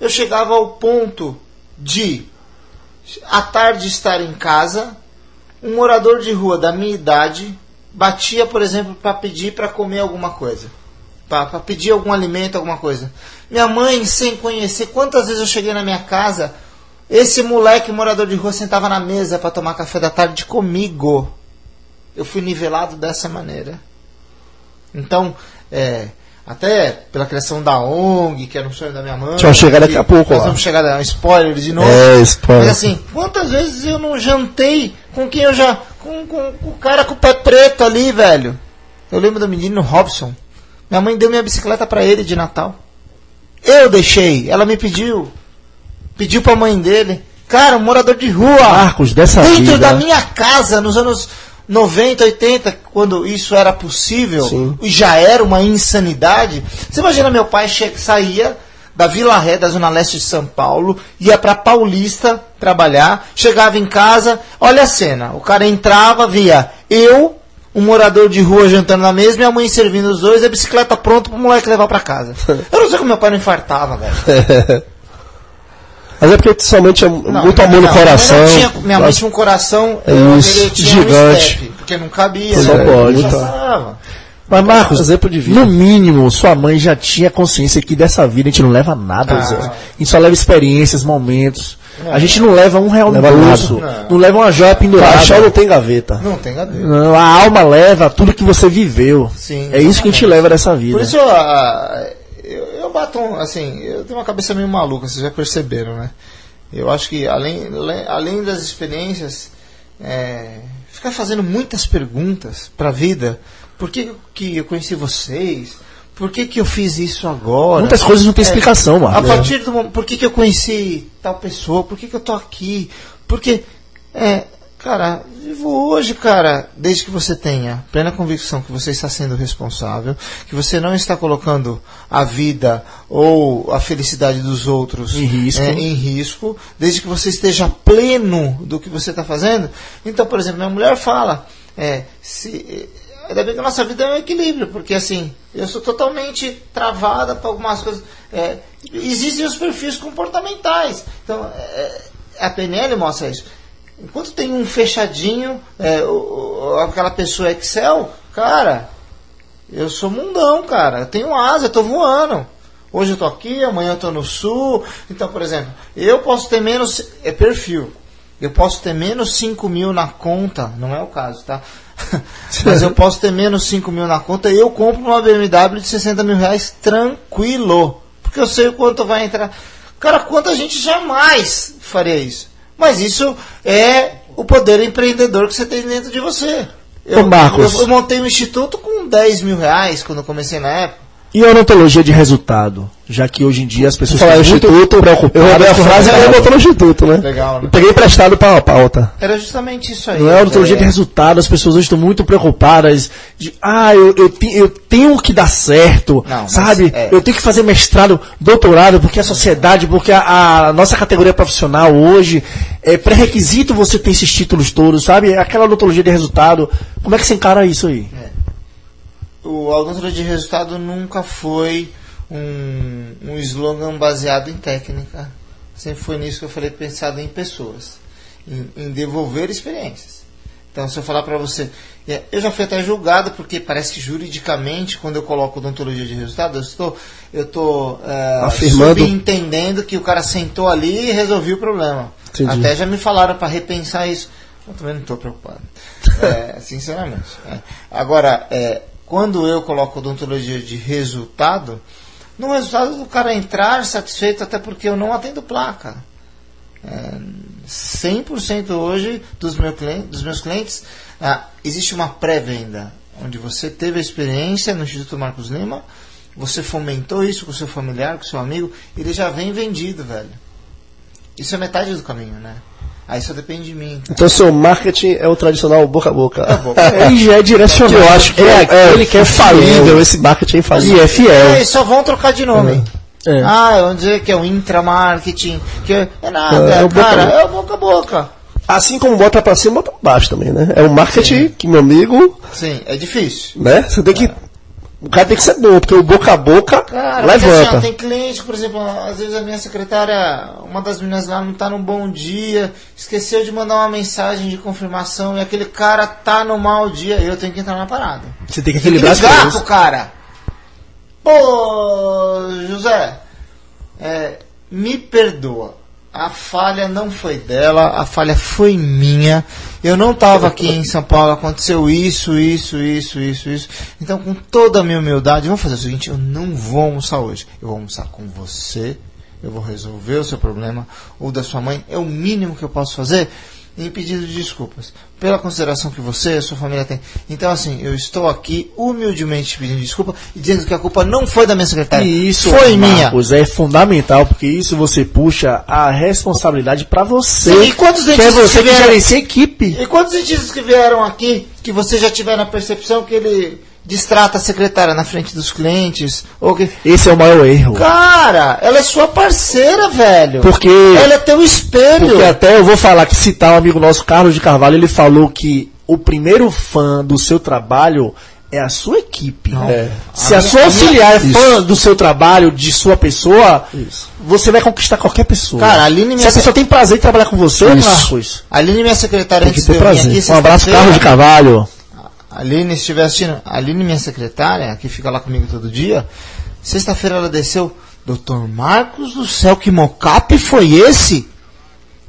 Eu chegava ao ponto de, à tarde, estar em casa, um morador de rua da minha idade batia, por exemplo, para pedir para comer alguma coisa. Para pedir algum alimento, alguma coisa. Minha mãe, sem conhecer, quantas vezes eu cheguei na minha casa, esse moleque morador de rua sentava na mesa para tomar café da tarde comigo. Eu fui nivelado dessa maneira. Então, é, até pela criação da ONG, que era um sonho da minha mãe. Eu chegar daqui a pouco. Nós vamos chegar a um spoiler de novo. É, spoiler. Mas assim, quantas vezes eu não jantei com quem eu já. Com, com, com, o cara com o pé preto ali, velho. Eu lembro do menino Robson. Minha mãe deu minha bicicleta para ele de Natal. Eu deixei, ela me pediu. Pediu pra mãe dele. Cara, um morador de rua. Marcos, dessa Dentro vida. da minha casa, nos anos 90, 80, quando isso era possível Sim. e já era uma insanidade. Você imagina meu pai saía da Vila Ré, da Zona Leste de São Paulo, ia para Paulista trabalhar, chegava em casa, olha a cena, o cara entrava, via eu, um morador de rua jantando na mesa, minha mãe servindo os dois, a bicicleta pronta pro moleque levar para casa. Eu não sei como meu pai não infartava, velho. Mas é porque somente é não, muito amor no coração. Tinha, minha mãe tinha um coração é isso, gigante. Step, porque não cabia. Só né? pode. Mas, Marcos, exemplo de vida. no mínimo, sua mãe já tinha consciência que dessa vida a gente não leva nada, ah. A gente só leva experiências, momentos. Não, a gente não leva um real no bolso, não. não. leva uma joia pendurada. Paixão não tem gaveta. Não tem gaveta. Não, a alma leva tudo que você viveu. Sim, é isso que a gente leva dessa vida. Por isso, a, eu, eu bato, assim, eu tenho uma cabeça meio maluca, vocês já perceberam, né? Eu acho que além, além das experiências, é, ficar fazendo muitas perguntas para a vida. Por que, que eu conheci vocês? Por que, que eu fiz isso agora? Muitas coisas não têm é, explicação, mano. A partir do momento, por que, que eu conheci tal pessoa? Por que, que eu tô aqui? Porque, é, cara, vivo hoje, cara, desde que você tenha plena convicção que você está sendo responsável, que você não está colocando a vida ou a felicidade dos outros em risco, é, em risco desde que você esteja pleno do que você está fazendo. Então, por exemplo, minha mulher fala, é, se, ainda bem que a nossa vida é um equilíbrio, porque assim, eu sou totalmente travada para algumas coisas. É, existem os perfis comportamentais. Então, é, a PNL mostra isso Enquanto tem um fechadinho, é, aquela pessoa Excel, cara, eu sou mundão, cara. Eu tenho asa, eu tô voando. Hoje eu tô aqui, amanhã eu tô no sul. Então, por exemplo, eu posso ter menos. É perfil. Eu posso ter menos 5 mil na conta, não é o caso, tá? Mas eu posso ter menos 5 mil na conta e eu compro uma BMW de 60 mil reais tranquilo. Porque eu sei o quanto vai entrar. Cara, quanta gente jamais faria isso? Mas isso é o poder empreendedor que você tem dentro de você. Eu, Ô Marcos. Eu, eu montei um instituto com 10 mil reais quando comecei na época. E a odontologia de resultado? Já que hoje em dia as pessoas muito instituto, preocupadas. Eu roubei a frase e botou no instituto, né? Legal, né? peguei emprestado para a pauta. Era justamente isso aí. Não é odontologia é. de resultado, as pessoas hoje estão muito preocupadas de, ah, eu, eu, eu tenho que dar certo, Não, sabe? É. Eu tenho que fazer mestrado, doutorado, porque a sociedade, porque a, a nossa categoria profissional hoje é pré-requisito você ter esses títulos todos, sabe? Aquela odontologia de resultado. Como é que você encara isso aí? É o Aldôntora de Resultado nunca foi um, um slogan baseado em técnica. sempre foi nisso que eu falei, pensado em pessoas, em, em devolver experiências. Então, se eu falar para você, eu já fui até julgado porque parece que juridicamente, quando eu coloco odontologia de resultado, eu estou, eu estou é, Afirmando. entendendo que o cara sentou ali e resolveu o problema. Entendi. Até já me falaram para repensar isso. Eu também não estou preocupado, é, sinceramente. É. Agora, é, quando eu coloco odontologia de resultado, no resultado do cara entrar satisfeito, até porque eu não atendo placa. É, 100% hoje dos, meu cliente, dos meus clientes, ah, existe uma pré-venda, onde você teve a experiência no Instituto Marcos Lima, você fomentou isso com seu familiar, com seu amigo, ele já vem vendido, velho. Isso é metade do caminho, né? Aí só depende de mim. Então seu marketing é o tradicional boca a boca. É, boca. Ele já é direcionado. Eu acho que é, é, ele quer falível, esse marketing é infalível. E é fiel. É, só vão trocar de nome. Uhum. É. Ah, vamos dizer que é o intramarketing, que é, é nada, é, é, cara, boca é o boca a boca. Assim como bota pra cima, bota pra baixo também, né? É o marketing Sim. que, meu amigo. Sim, é difícil. Né? Você tem que o cara tem que ser bom, porque o boca a boca cara, levanta. Assim, tem cliente, por exemplo, às vezes a minha secretária, uma das meninas lá não tá num bom dia, esqueceu de mandar uma mensagem de confirmação e aquele cara tá no mau dia, eu tenho que entrar na parada. Você tem que equilibrar as coisas. pro cara. Pô, José, é, me perdoa a falha não foi dela, a falha foi minha. Eu não estava aqui em São Paulo, aconteceu isso, isso, isso, isso, isso. Então, com toda a minha humildade, vamos fazer o seguinte: eu não vou almoçar hoje. Eu vou almoçar com você, eu vou resolver o seu problema, ou da sua mãe. É o mínimo que eu posso fazer em pedido de desculpas, pela consideração que você e a sua família têm. Então, assim, eu estou aqui humildemente pedindo desculpa e dizendo que a culpa não foi da minha secretária. E isso, foi Marcos, minha. é fundamental, porque isso você puxa a responsabilidade para você. Sim, e quantos que é você que gerencia a equipe. E quantos dentistas que vieram aqui que você já tiver na percepção que ele distrata a secretária na frente dos clientes. Ou que... Esse é o maior erro. Cara, ela é sua parceira, velho. Porque. Ela é teu espelho. Porque até eu vou falar que citar um amigo nosso, Carlos de Carvalho, ele falou que o primeiro fã do seu trabalho é a sua equipe. É. Se a, a sua auxiliar é fã do seu trabalho, de sua pessoa, isso. você vai conquistar qualquer pessoa. Cara, a Aline minha Se a pessoa tem prazer em trabalhar com você, isso. Marcos. A Aline, minha secretária, tem que ter prazer. Aqui, um abraço, Carlos de Carvalho. Aline, estiver assistindo, Aline, minha secretária, que fica lá comigo todo dia, sexta-feira ela desceu, doutor Marcos do céu, que mocap foi esse?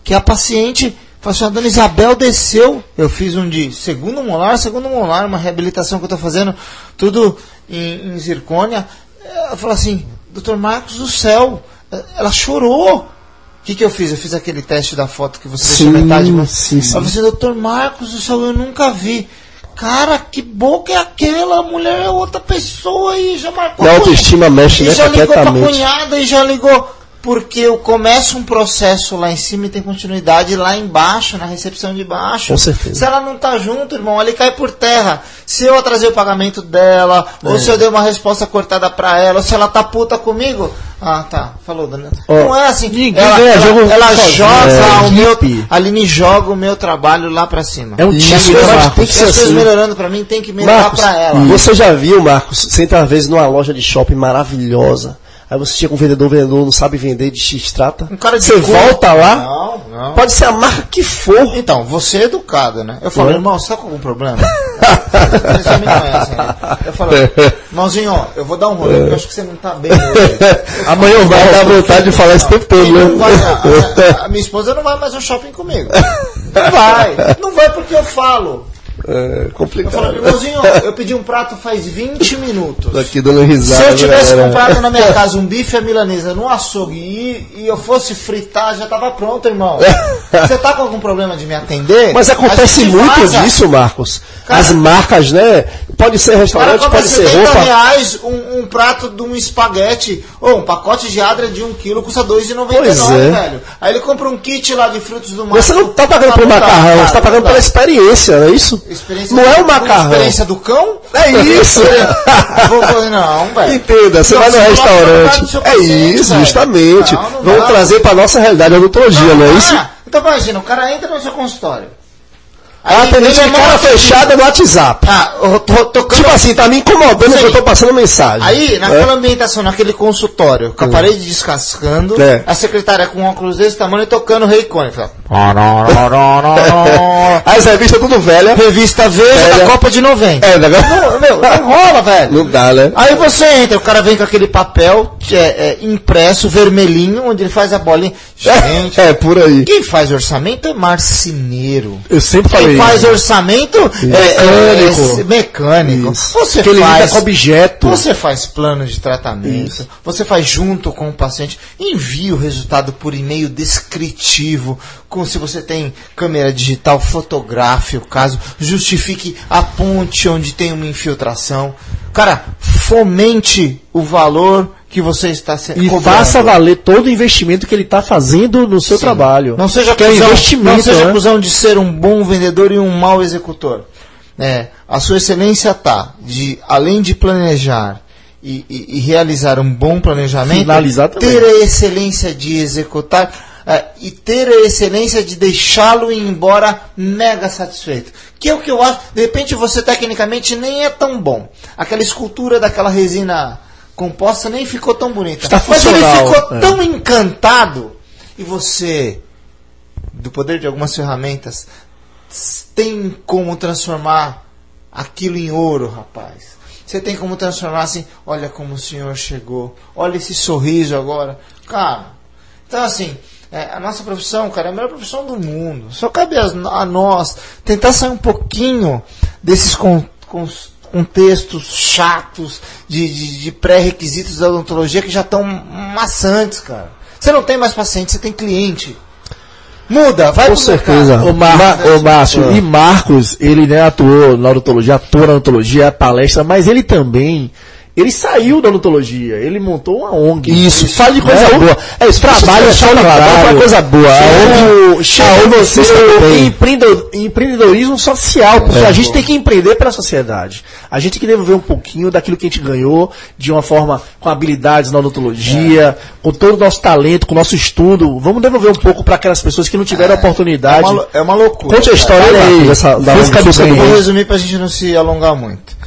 Que a paciente, falou assim, a dona Isabel desceu, eu fiz um de segundo molar, segundo molar, uma reabilitação que eu estou fazendo, tudo em, em zircônia. Ela falou assim, doutor Marcos do céu, ela chorou. O que, que eu fiz? Eu fiz aquele teste da foto que você sim, deixou metade. Mas... Sim, sim. Eu falei assim, doutor Marcos do céu, eu nunca vi. Cara, que boca é aquela? A mulher é outra pessoa e já marcou. A autoestima mexe, né? já ligou pra cunhada e já ligou. Porque eu começo um processo lá em cima e tem continuidade lá embaixo, na recepção de baixo. Com certeza. Se ela não tá junto, irmão, ali cai por terra. Se eu atrasei o pagamento dela, é. ou se eu dei uma resposta cortada pra ela, ou se ela tá puta comigo. Ah, tá. Falou, Daniel. Oh, não é assim. Ninguém ela, ela, jogo ela joga é, o meu. A Aline joga o meu trabalho lá pra cima. É um time, né, Tem que ser as coisas assim. melhorando pra mim, tem que melhorar Marcos, pra ela. Você já viu, Marcos, senta às vezes numa loja de shopping maravilhosa Aí você chega com um vendedor, vendedor não sabe vender de X trata. Um cara de você cor. volta lá. Não, não. Pode ser a marca que for. Então, você é educado, né? Eu falo, irmão, você tá com algum problema? você já me conhece, né? Eu falo, irmãozinho, ó, eu vou dar um rolê, porque eu acho que você não tá bem hoje. Amanhã vai dar vontade de falar esse tempo todo, né? Vai, a, a, a minha esposa não vai mais ao shopping comigo. Não vai. Não vai porque eu falo. É complicado. Eu falei, irmãozinho, eu pedi um prato faz 20 minutos. Daqui dando risada. Se eu tivesse galera. comprado na minha casa um bife à milanesa no açougue e, e eu fosse fritar, já estava pronto, irmão. Você tá com algum problema de me atender? Mas acontece muito vaza. disso, Marcos. Cara, As marcas, né? Pode ser restaurante, cara, pode ser roupa. reais um, um, prato de um espaguete ou um pacote de adra de um quilo custa 2,99, é. velho. Aí ele compra um kit lá de frutos do mar. Você não tá pagando por macarrão, você tá pagando pela experiência, não é isso? Experiência não é o macarrão. Experiência do cão? É isso. não, velho. Entenda, você não, vai no restaurante. É isso, justamente. Não, não Vamos dá. trazer para nossa realidade a odontologia, não, é isso? Então imagina, o cara entra no seu consultório. A atendente de cara fechada no WhatsApp. Ah, eu tô tocando... Tipo assim, tá me incomodando que eu tô passando mensagem. Aí, naquela é. ambientação, naquele consultório, com a hum. parede descascando, é. a secretária com óculos desse tamanho tocando Rei Cone. As revistas tudo velha. Revista Veja da Copa de 90. É, não, meu, não rola, velho. Não dá, né? Aí você entra, o cara vem com aquele papel é, é, impresso, vermelhinho, onde ele faz a bolinha. Gente, é, por aí. Quem faz orçamento é marceneiro. Eu sempre falei. Faz orçamento é, mecânico. É, mecânico. Você que faz com objeto. Você faz plano de tratamento. Isso. Você faz junto com o paciente. Envia o resultado por e-mail descritivo, com se você tem câmera digital, fotografe o caso, justifique a ponte onde tem uma infiltração. Cara, fomente o valor que você está sendo E cobrando. faça valer todo o investimento que ele está fazendo no seu Sim. trabalho. Não seja que acusão, é investimento, não seja né? acusão de ser um bom vendedor e um mau executor. É, a sua excelência está de além de planejar e, e, e realizar um bom planejamento, Finalizar também. ter a excelência de executar é, e ter a excelência de deixá-lo embora mega satisfeito. Que é o que eu acho. De repente você tecnicamente nem é tão bom. Aquela escultura daquela resina composta nem ficou tão bonita. Está Mas ele ficou é. tão encantado e você, do poder de algumas ferramentas, tem como transformar aquilo em ouro, rapaz. Você tem como transformar assim, olha como o senhor chegou, olha esse sorriso agora. Cara, então assim, é, a nossa profissão, cara, é a melhor profissão do mundo. Só cabe a, a nós tentar sair um pouquinho desses con, con, contextos chatos de, de, de pré-requisitos da odontologia que já estão maçantes, cara. Você não tem mais paciente, você tem cliente. Muda, vai Com certeza. O, Mar, o Márcio, e Marcos, ele né, atuou na odontologia, atua na odontologia, palestra, mas ele também ele saiu da odontologia, ele montou uma ONG. Isso, fale de coisa é, boa. É, esse trabalho é solidário, uma coisa boa. A ONG, chegou você empreendedor, empreendedorismo social, porque é, a gente bom. tem que empreender para a sociedade. A gente tem que devolver um pouquinho daquilo que a gente ganhou, de uma forma com habilidades na odontologia, é. com todo o nosso talento, com o nosso estudo. Vamos devolver um pouco para aquelas pessoas que não tiveram a é. oportunidade. É uma, é uma loucura. Conte a história aí, dessa, da Vou resumir para a gente não se alongar muito.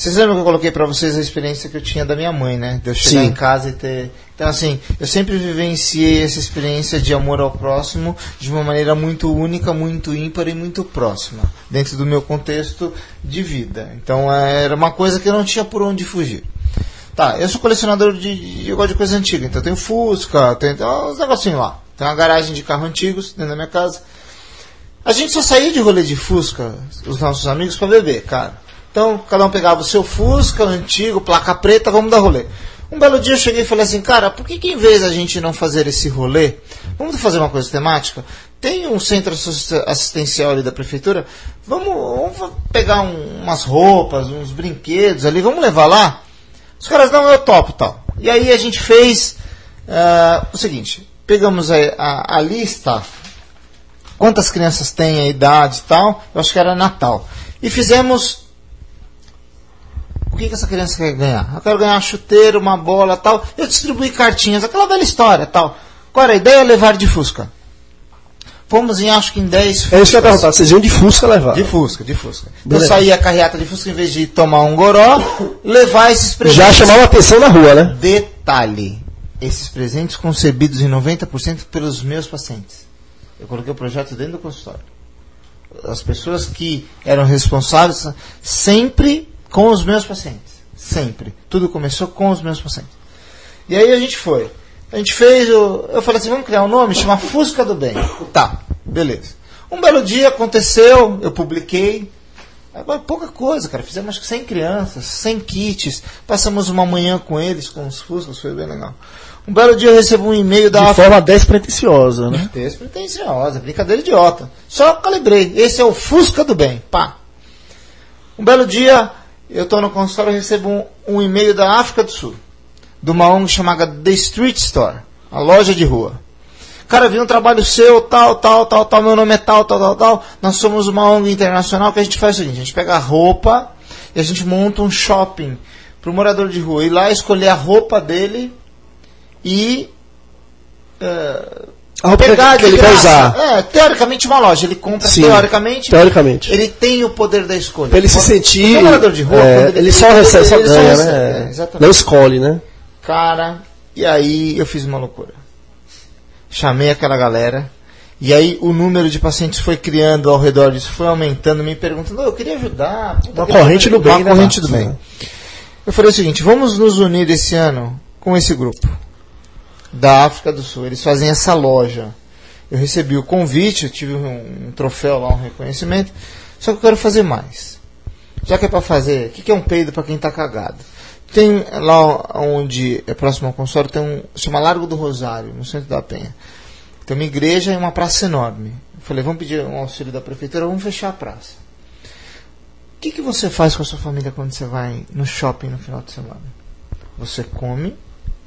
Vocês lembram que eu coloquei para vocês a experiência que eu tinha da minha mãe, né? De eu chegar Sim. em casa e ter. Então, assim, eu sempre vivenciei essa experiência de amor ao próximo de uma maneira muito única, muito ímpar e muito próxima, dentro do meu contexto de vida. Então, era uma coisa que eu não tinha por onde fugir. Tá, eu sou colecionador de. de eu gosto de coisa antiga, então eu tenho Fusca, tenho, tenho uns negocinhos lá. Tem uma garagem de carro antigos dentro da minha casa. A gente só saía de rolê de Fusca, os nossos amigos, para beber, cara. Então, cada um pegava o seu Fusca antigo, placa preta, vamos dar rolê. Um belo dia eu cheguei e falei assim, cara, por que, que em vez a gente não fazer esse rolê, vamos fazer uma coisa temática? Tem um centro assistencial ali da prefeitura, vamos, vamos pegar um, umas roupas, uns brinquedos ali, vamos levar lá? Os caras, não, eu topo tal. E aí a gente fez uh, o seguinte, pegamos a, a, a lista, quantas crianças têm a idade e tal, eu acho que era Natal. E fizemos o que, que essa criança quer ganhar? Eu quero ganhar uma chuteira, uma bola tal. Eu distribuí cartinhas, aquela velha história tal. Qual era a ideia? Levar de Fusca. Fomos em acho que em 10 Fuscas. É isso que eu ia perguntar, vocês iam de Fusca levar? De Fusca, de Fusca. Então eu saía a carreata de Fusca, em vez de tomar um goró, levar esses presentes. Já chamava atenção na rua, né? Detalhe, esses presentes concebidos em 90% pelos meus pacientes. Eu coloquei o projeto dentro do consultório. As pessoas que eram responsáveis sempre com os meus pacientes. Sempre. Tudo começou com os meus pacientes. E aí a gente foi. A gente fez, eu, eu falei assim, vamos criar um nome, chama Fusca do Bem. Tá, beleza. Um belo dia aconteceu, eu publiquei. Agora, pouca coisa, cara. Fizemos acho que 100 crianças, 100 kits. Passamos uma manhã com eles, com os Fuscas, foi bem legal. Um belo dia eu recebo um e-mail da... De forma despretensiosa, né? Despretensiosa, brincadeira idiota. Só calibrei. Esse é o Fusca do Bem. Pá. Um belo dia eu estou no consultório e recebo um, um, e-mail da África do Sul, de uma ONG chamada The Street Store, a loja de rua. Cara, vi um trabalho seu, tal, tal, tal, tal, meu nome é tal, tal, tal, tal. Nós somos uma ONG internacional que a gente faz o seguinte, a gente pega a roupa e a gente monta um shopping para o morador de rua ir lá escolher a roupa dele e... Uh, a que ele quer usar. É, teoricamente uma loja, ele compra Sim, teoricamente. Teoricamente. Ele tem o poder da escolha. Pra ele se sentir. O morador de rua, é, ele, ele, só recebe, só ganha, né? É, exatamente. Não escolhe, né? Cara, e aí eu fiz uma loucura. Chamei aquela galera. E aí o número de pacientes foi criando ao redor disso, foi aumentando, me perguntando, eu queria ajudar. Uma corrente do bem, uma né? corrente do bem. Eu falei o seguinte, vamos nos unir esse ano com esse grupo da África do Sul. Eles fazem essa loja. Eu recebi o convite, eu tive um, um troféu lá, um reconhecimento. Só que eu quero fazer mais. Já que é para fazer, o que, que é um peido para quem está cagado? Tem lá onde é próximo ao consultório, tem um. chama Largo do Rosário, no centro da Penha. Tem uma igreja e uma praça enorme. Eu falei, vamos pedir um auxílio da prefeitura, vamos fechar a praça. O que, que você faz com a sua família quando você vai no shopping no final de semana? Você come,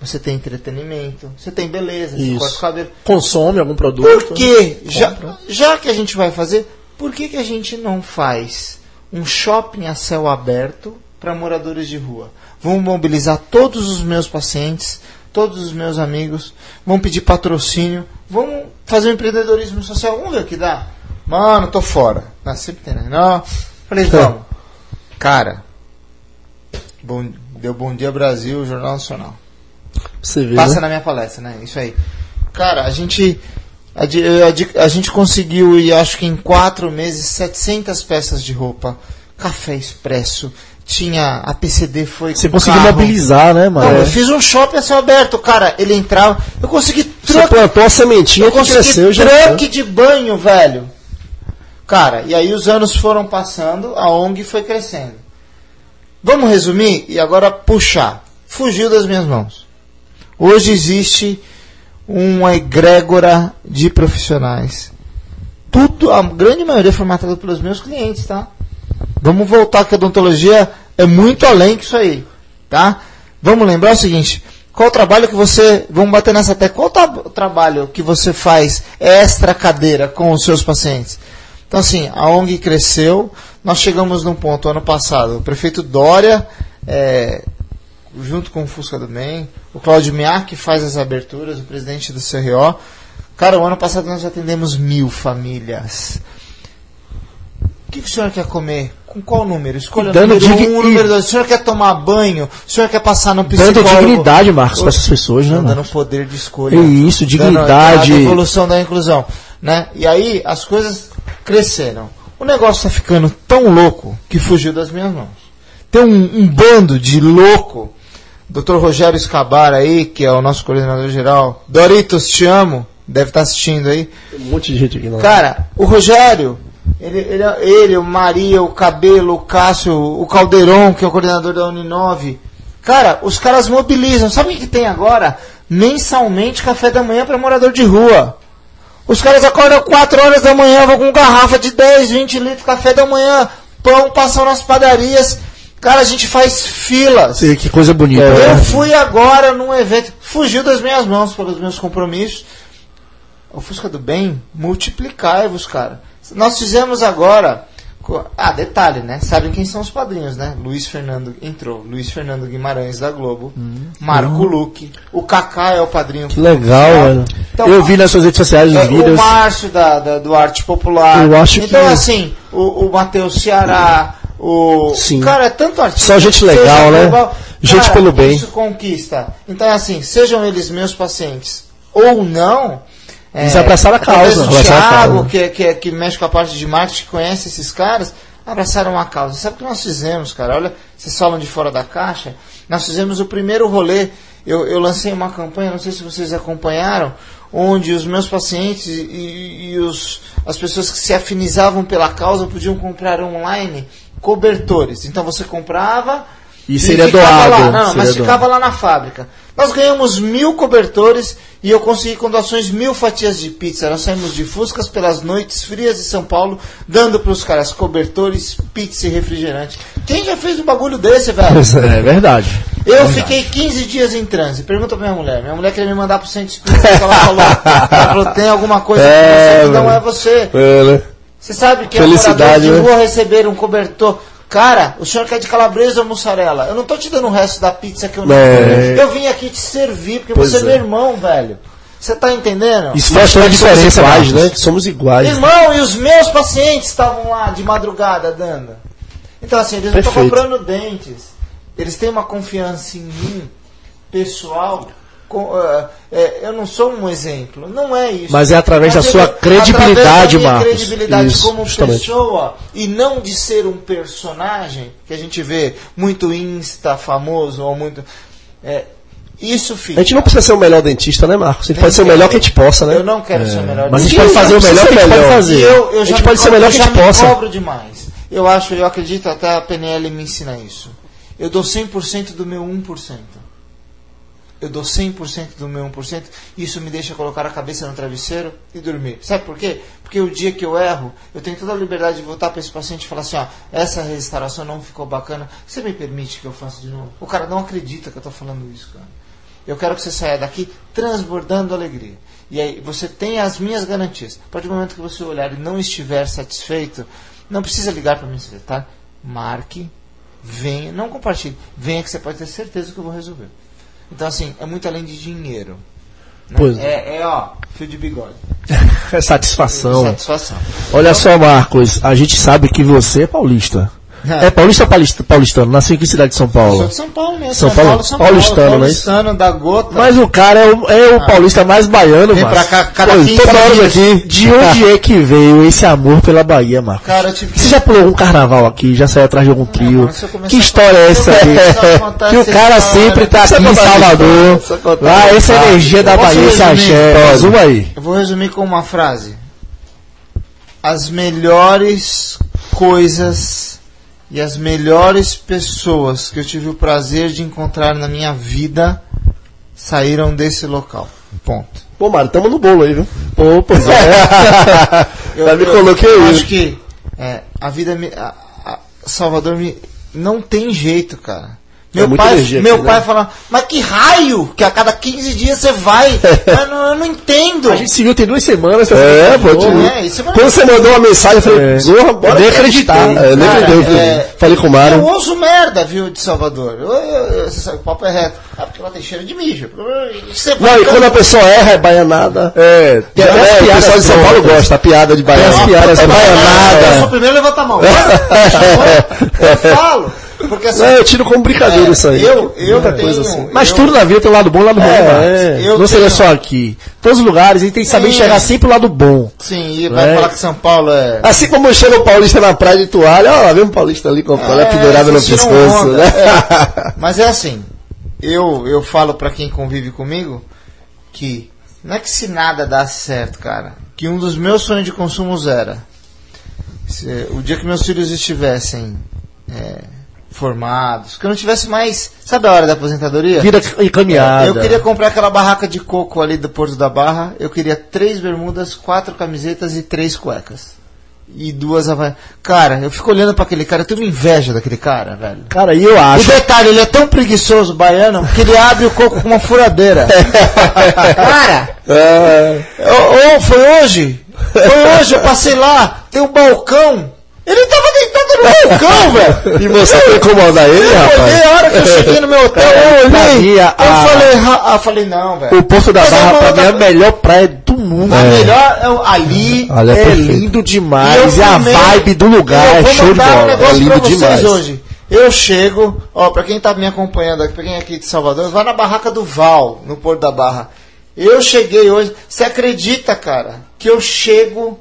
você tem entretenimento, você tem beleza, Isso. você corta o cabelo. Consome algum produto. Por que, já, já que a gente vai fazer, por que, que a gente não faz um shopping a céu aberto para moradores de rua? Vamos mobilizar todos os meus pacientes, todos os meus amigos, vamos pedir patrocínio, vamos fazer um empreendedorismo social, vamos ver o que dá. Mano, tô fora. Sempre tem, né? Não. Falei, vamos. Cara, bom, deu Bom Dia Brasil, Jornal Nacional. Você vê, Passa né? na minha palestra, né? Isso aí. Cara, a gente a, a, a, gente conseguiu, e acho que em quatro meses, 700 peças de roupa, café expresso, tinha a PCD foi Você conseguiu carro. mobilizar, né, mano? Não, eu fiz um shopping a céu aberto, cara. Ele entrava, eu consegui truque. Você plantou a sementinha eu que cresceu já. Truque de banho, velho. Cara, e aí os anos foram passando, a ONG foi crescendo. Vamos resumir e agora puxar. Fugiu das minhas mãos. Hoje existe uma egrégora de profissionais. Tudo, a grande maioria é formatada pelos meus clientes, tá? Vamos voltar que a odontologia é muito além que isso aí, tá? Vamos lembrar o seguinte, qual o trabalho que você, vamos bater nessa tecla, qual o trabalho que você faz extra cadeira com os seus pacientes? Então assim, a ONG cresceu, nós chegamos num ponto ano passado, o prefeito Dória, é, junto com o Fusca do Bem, o Claudio Miar, que faz as aberturas, o presidente do CRO. Cara, o ano passado nós já atendemos mil famílias. O que, que o senhor quer comer? Com qual número? Escolha o número dig... um, número dois. O senhor quer tomar banho? O senhor quer passar no psicólogo? Dando dignidade, Marcos, para essas pessoas, né? Dando poder de escolha. É isso, dignidade. Dando a evolução da inclusão. Né? E aí as coisas cresceram. O negócio está ficando tão louco que fugiu das minhas mãos. Tem um, um bando de louco Dr. Rogério Escabar aí, que é o nosso coordenador geral. Doritos, te amo. Deve estar tá assistindo aí. Tem um monte de gente aqui. Não. Cara, o Rogério, ele, ele, ele, o Maria, o Cabelo, o Cássio, o Calderon, que é o coordenador da Uninove. Cara, os caras mobilizam. Sabe o que tem agora? Mensalmente café da manhã para morador de rua. Os caras acordam 4 horas da manhã, vão com garrafa de 10, 20 litros café da manhã, pão, passam nas padarias Cara, a gente faz filas. Sim, que coisa bonita. Eu né? fui agora num evento, fugiu das minhas mãos pelos meus compromissos. O Fusca do Bem, multiplicai-vos, cara. Nós fizemos agora. Ah, detalhe, né? Sabem quem são os padrinhos, né? Luiz Fernando entrou. Luiz Fernando Guimarães da Globo. Hum, Marco hum. Luque. O Kaká é o padrinho. Que legal, mano. Então, Eu vi nas suas redes sociais os é, vídeos. O Márcio da, da, do Arte Popular. Eu acho então, que... assim, o, o Matheus Ceará. O Sim. cara é tanto artista. Só gente legal, né? Global. Gente cara, pelo bem. Isso conquista. Então, assim, sejam eles meus pacientes ou não. Eles é, abraçaram a causa. O Thiago, que, que, que mexe com a parte de marketing, conhece esses caras, abraçaram a causa. Sabe o que nós fizemos, cara? Olha, vocês falam de fora da caixa. Nós fizemos o primeiro rolê. Eu, eu lancei uma campanha, não sei se vocês acompanharam, onde os meus pacientes e, e os, as pessoas que se afinizavam pela causa podiam comprar online cobertores. Então você comprava e seria doado. Lá. Não, seria mas ficava lá na fábrica. Nós ganhamos mil cobertores e eu consegui com doações mil fatias de pizza. Nós saímos de Fuscas pelas noites frias de São Paulo, dando para os caras cobertores, pizza e refrigerante. Quem já fez um bagulho desse, velho? É verdade. Eu é fiquei 15 dias em transe. Pergunta pra minha mulher. Minha mulher queria me mandar pro centro espírita. Ela falou, ela falou: tem alguma coisa é, que não é você. É, né? Você sabe que Felicidade, é de né? rua receber um cobertor. Cara, o senhor quer de calabresa ou mussarela? Eu não tô te dando o resto da pizza que eu não é. Eu vim aqui te servir, porque pois você é meu irmão, velho. Você tá entendendo? Isso faz toda a diferença, iguais, né? Somos iguais. Irmão, e os meus pacientes estavam lá de madrugada dando. Então, assim, eles Perfeito. não estão comprando dentes. Eles têm uma confiança em mim, pessoal. Uh, é, eu não sou um exemplo, não é isso. Mas é através Mas da sua credibilidade, da Marcos. credibilidade isso, como justamente. pessoa e não de ser um personagem que a gente vê muito insta famoso ou muito. É, isso fica. A gente não precisa ser o melhor dentista, né, Marcos? A gente pode ser o melhor que a gente possa, né? Eu não quero é. ser o melhor Mas a gente pode fazer o melhor que a gente pode fazer. Eu, eu a gente pode ser o melhor que a gente possa. Eu cobro demais. Eu acho, eu acredito, até a PNL me ensina isso. Eu dou 100% do meu 1%. Eu dou 100% do meu 1%. Isso me deixa colocar a cabeça no travesseiro e dormir. Sabe por quê? Porque o dia que eu erro, eu tenho toda a liberdade de voltar para esse paciente e falar assim: ó, essa restauração não ficou bacana. Você me permite que eu faça de novo? O cara não acredita que eu estou falando isso, cara. Eu quero que você saia daqui transbordando alegria. E aí você tem as minhas garantias. A partir do momento que você olhar e não estiver satisfeito, não precisa ligar para mim, tá? Marque, venha, não compartilhe. Venha que você pode ter certeza que eu vou resolver. Então, assim, é muito além de dinheiro. Né? Pois. É, é, ó, fio de bigode. é satisfação. É satisfação. Olha então, só, Marcos, a gente sabe que você é paulista. É, paulista ou paulista, paulistano? Nasceu em que cidade de São Paulo? sou de São Paulo mesmo. São, São Paulo, Paulo, São paulistano, Paulo, paulistano, né? da gota. Mas o cara é o, é o ah. paulista mais baiano, mano. pra cá, cada Pô, toda hora aqui. De onde é que veio esse amor pela Bahia, Marcos? Cara, eu tive que... Você já pulou um carnaval aqui? Já saiu atrás de algum trio? Não, que história é essa aí? que o cara sempre tá aqui em Salvador. Lá, essa energia da Bahia, esse axé. Resumo aí. Eu vou resumir com uma frase. As melhores coisas e as melhores pessoas que eu tive o prazer de encontrar na minha vida saíram desse local. Ponto. Pô, Mário, tamo no bolo aí, viu? Pô, pois é. eu, eu, me coloquei eu, acho que é, a vida me, a, a Salvador me não tem jeito, cara. Meu, é pai, meu aqui, pai fala, mas que raio que a cada 15 dias você vai? eu, não, eu não entendo. A gente se viu tem duas semanas. É, pode é, Quando você mandou uma mensagem, eu falei, é. zorra, bora nem acreditar. É, nem acreditei. É, falei com o Mário. Eu ouço merda, viu, de Salvador. Eu, eu, você sabe, o papo é reto. Ah, porque lá tem cheiro de mijo. Você não, e quando a pessoa erra, é baianada. É, tem é, o pessoal de São Paulo gosta, a piada de baianada. As piadas é baianada. Eu sou o primeiro a levantar a mão. Eu falo. Porque assim, não, eu tiro como brincadeira é, isso aí. Eu, eu tenho, coisa assim. Mas eu, tudo na vida tem um lado bom e um lado ruim. É, é, não seria só aqui. Todos os lugares, a gente tem que saber enxergar sempre o lado bom. Sim, e vai é? falar que São Paulo é. Assim como chega o paulista na praia de toalha, ó, lá vem um paulista ali com a toalha é, pendurada no pescoço. Né? É. Mas é assim, eu, eu falo para quem convive comigo que não é que se nada dá certo, cara. Que um dos meus sonhos de consumo era se, o dia que meus filhos estivessem é, formados, que eu não tivesse mais, sabe a hora da aposentadoria? Vida encaminhada. Eu queria comprar aquela barraca de coco ali do Porto da Barra, eu queria três bermudas, quatro camisetas e três cuecas. E duas havaianas. Cara, eu fico olhando para aquele cara, eu tenho uma inveja daquele cara, velho. Cara, e eu acho. O detalhe, ele é tão preguiçoso, baiano, que ele abre o coco com uma furadeira. cara! É. Ou foi hoje? Foi hoje, eu passei lá, tem um balcão ele tava deitado no balcão, velho. E você foi incomodar ele, eu rapaz? Olhei a hora que eu cheguei no meu hotel, eu olhei. eu a... falei, ah, falei, não, velho. O Porto da Barra, pra mim, é a melhor praia do mundo. A é. melhor, é, ali é, é lindo demais. E, e a vibe do lugar é show de bola. Um é lindo demais. hoje. Eu chego, ó, pra quem tá me acompanhando aqui, pra quem é aqui de Salvador, vai na barraca do Val, no Porto da Barra. Eu cheguei hoje, você acredita, cara, que eu chego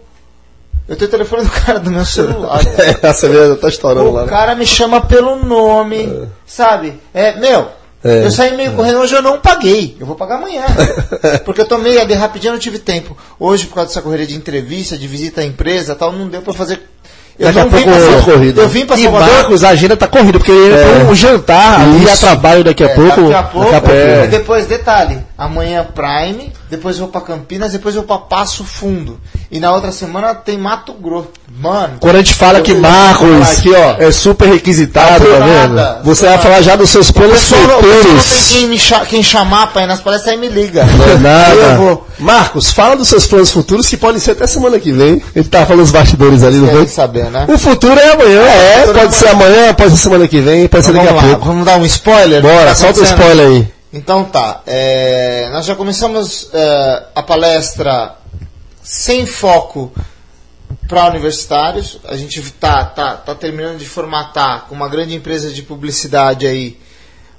eu tenho o telefone do cara do meu celular. é, a cerveja tá estourando o lá. O né? cara me chama pelo nome, é. sabe? É, meu, é, eu saí meio é. correndo, hoje eu não paguei. Eu vou pagar amanhã. porque eu tomei ali rapidinho, não tive tempo. Hoje, por causa dessa correria de entrevista, de visita à empresa tal, não deu para fazer eu Daqui a pouco eu, corrido. eu vim para Salvador. Marcos, a agenda tá corrida, porque é. um jantar ali a trabalho daqui a é, pouco. Daqui a pouco. Daqui a pouco é. Depois, detalhe, amanhã Prime, depois eu vou para Campinas, depois eu vou para Passo Fundo. E na outra semana tem Mato Grosso. Mano. Quando a gente fala que Marcos aqui, ó, é super requisitado, tá vendo? Você vai falar já dos seus planos futuros. Não tem quem, quem chamar para ir nas palestras, aí me liga. Não é nada. Marcos, fala dos seus planos futuros que podem ser até semana que vem. Ele tá falando os bastidores ali, não foi? saber, né? O futuro é amanhã. É, pode ser amanhã, pode ser semana que vem, pode ser daqui a pouco. Vamos dar um spoiler? Bora, tá solta o um spoiler aí. Então tá, é, nós já começamos é, a palestra sem foco para universitários. A gente tá, tá, tá terminando de formatar com uma grande empresa de publicidade aí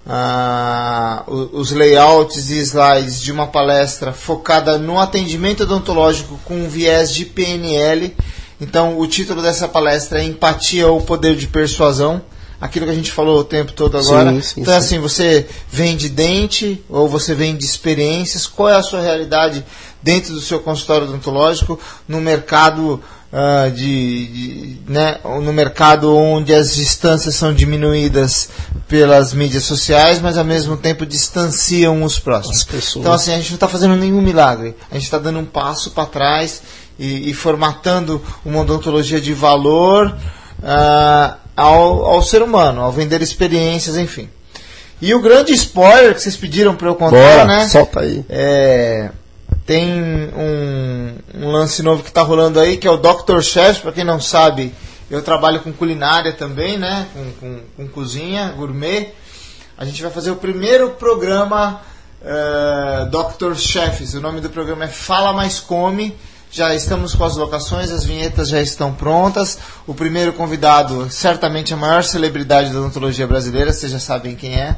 uh, os layouts e slides de uma palestra focada no atendimento odontológico com um viés de PNL. Então, o título dessa palestra é Empatia ou Poder de Persuasão aquilo que a gente falou o tempo todo agora. Sim, sim, então, sim. assim, você vende dente ou você vende experiências, qual é a sua realidade dentro do seu consultório odontológico no mercado uh, de, de, né, no mercado onde as distâncias são diminuídas pelas mídias sociais, mas ao mesmo tempo distanciam os próximos. Então, assim, a gente não está fazendo nenhum milagre. A gente está dando um passo para trás e, e, formatando uma odontologia de valor. Uh, ao, ao ser humano, ao vender experiências, enfim. E o grande spoiler que vocês pediram para eu contar, Bora, né? Solta aí. É, tem um, um, lance novo que está rolando aí, que é o Dr. Chef, para quem não sabe, eu trabalho com culinária também, né? Com, com, com cozinha, gourmet. A gente vai fazer o primeiro programa uh, Dr. Chefs. O nome do programa é Fala Mais Come já estamos com as locações, as vinhetas já estão prontas. O primeiro convidado, certamente a maior celebridade da odontologia brasileira, vocês já sabem quem é.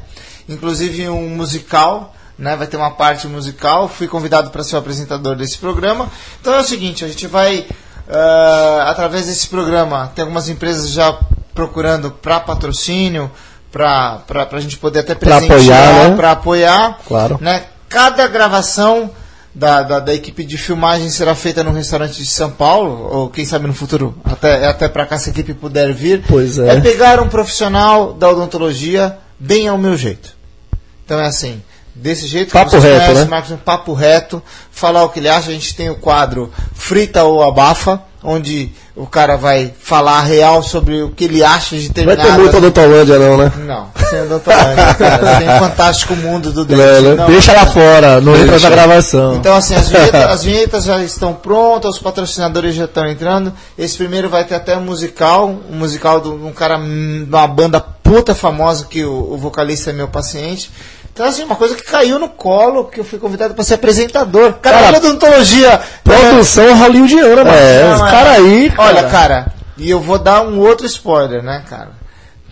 Inclusive um musical, né? Vai ter uma parte musical. Fui convidado para ser o apresentador desse programa. Então é o seguinte, a gente vai uh, através desse programa, tem algumas empresas já procurando para patrocínio, para a gente poder até presentear, para apoiar, né? apoiar, claro. né? Cada gravação da, da, da, equipe de filmagem será feita num restaurante de São Paulo, ou quem sabe no futuro, até, até para cá se a equipe puder vir, pois é. é pegar um profissional da odontologia bem ao meu jeito. Então é assim, desse jeito papo que reto, conhecem, né? Marcos, um papo reto, falar o que ele acha. A gente tem o quadro Frita ou Abafa, onde o cara vai falar real sobre o que ele acha de determinado... Vai ter muito odontolândia não, né? Não, sem odontolândia, cara. Tem Fantástico Mundo do Dente. Não, não. Deixa lá fora, não entra na gravação. Então, assim, as vinhetas, as vinhetas, já estão prontas, os patrocinadores já estão entrando. Esse primeiro vai ter até um musical, um musical de um cara, de uma banda puta famosa, que o, o vocalista é meu paciente. Então, assim, uma coisa que caiu no colo, que eu fui convidado para ser apresentador. Cara, cara odontologia. Produção é, hollywoodiana, mano. É, os caras aí. Cara. Olha, cara, e eu vou dar um outro spoiler, né, cara?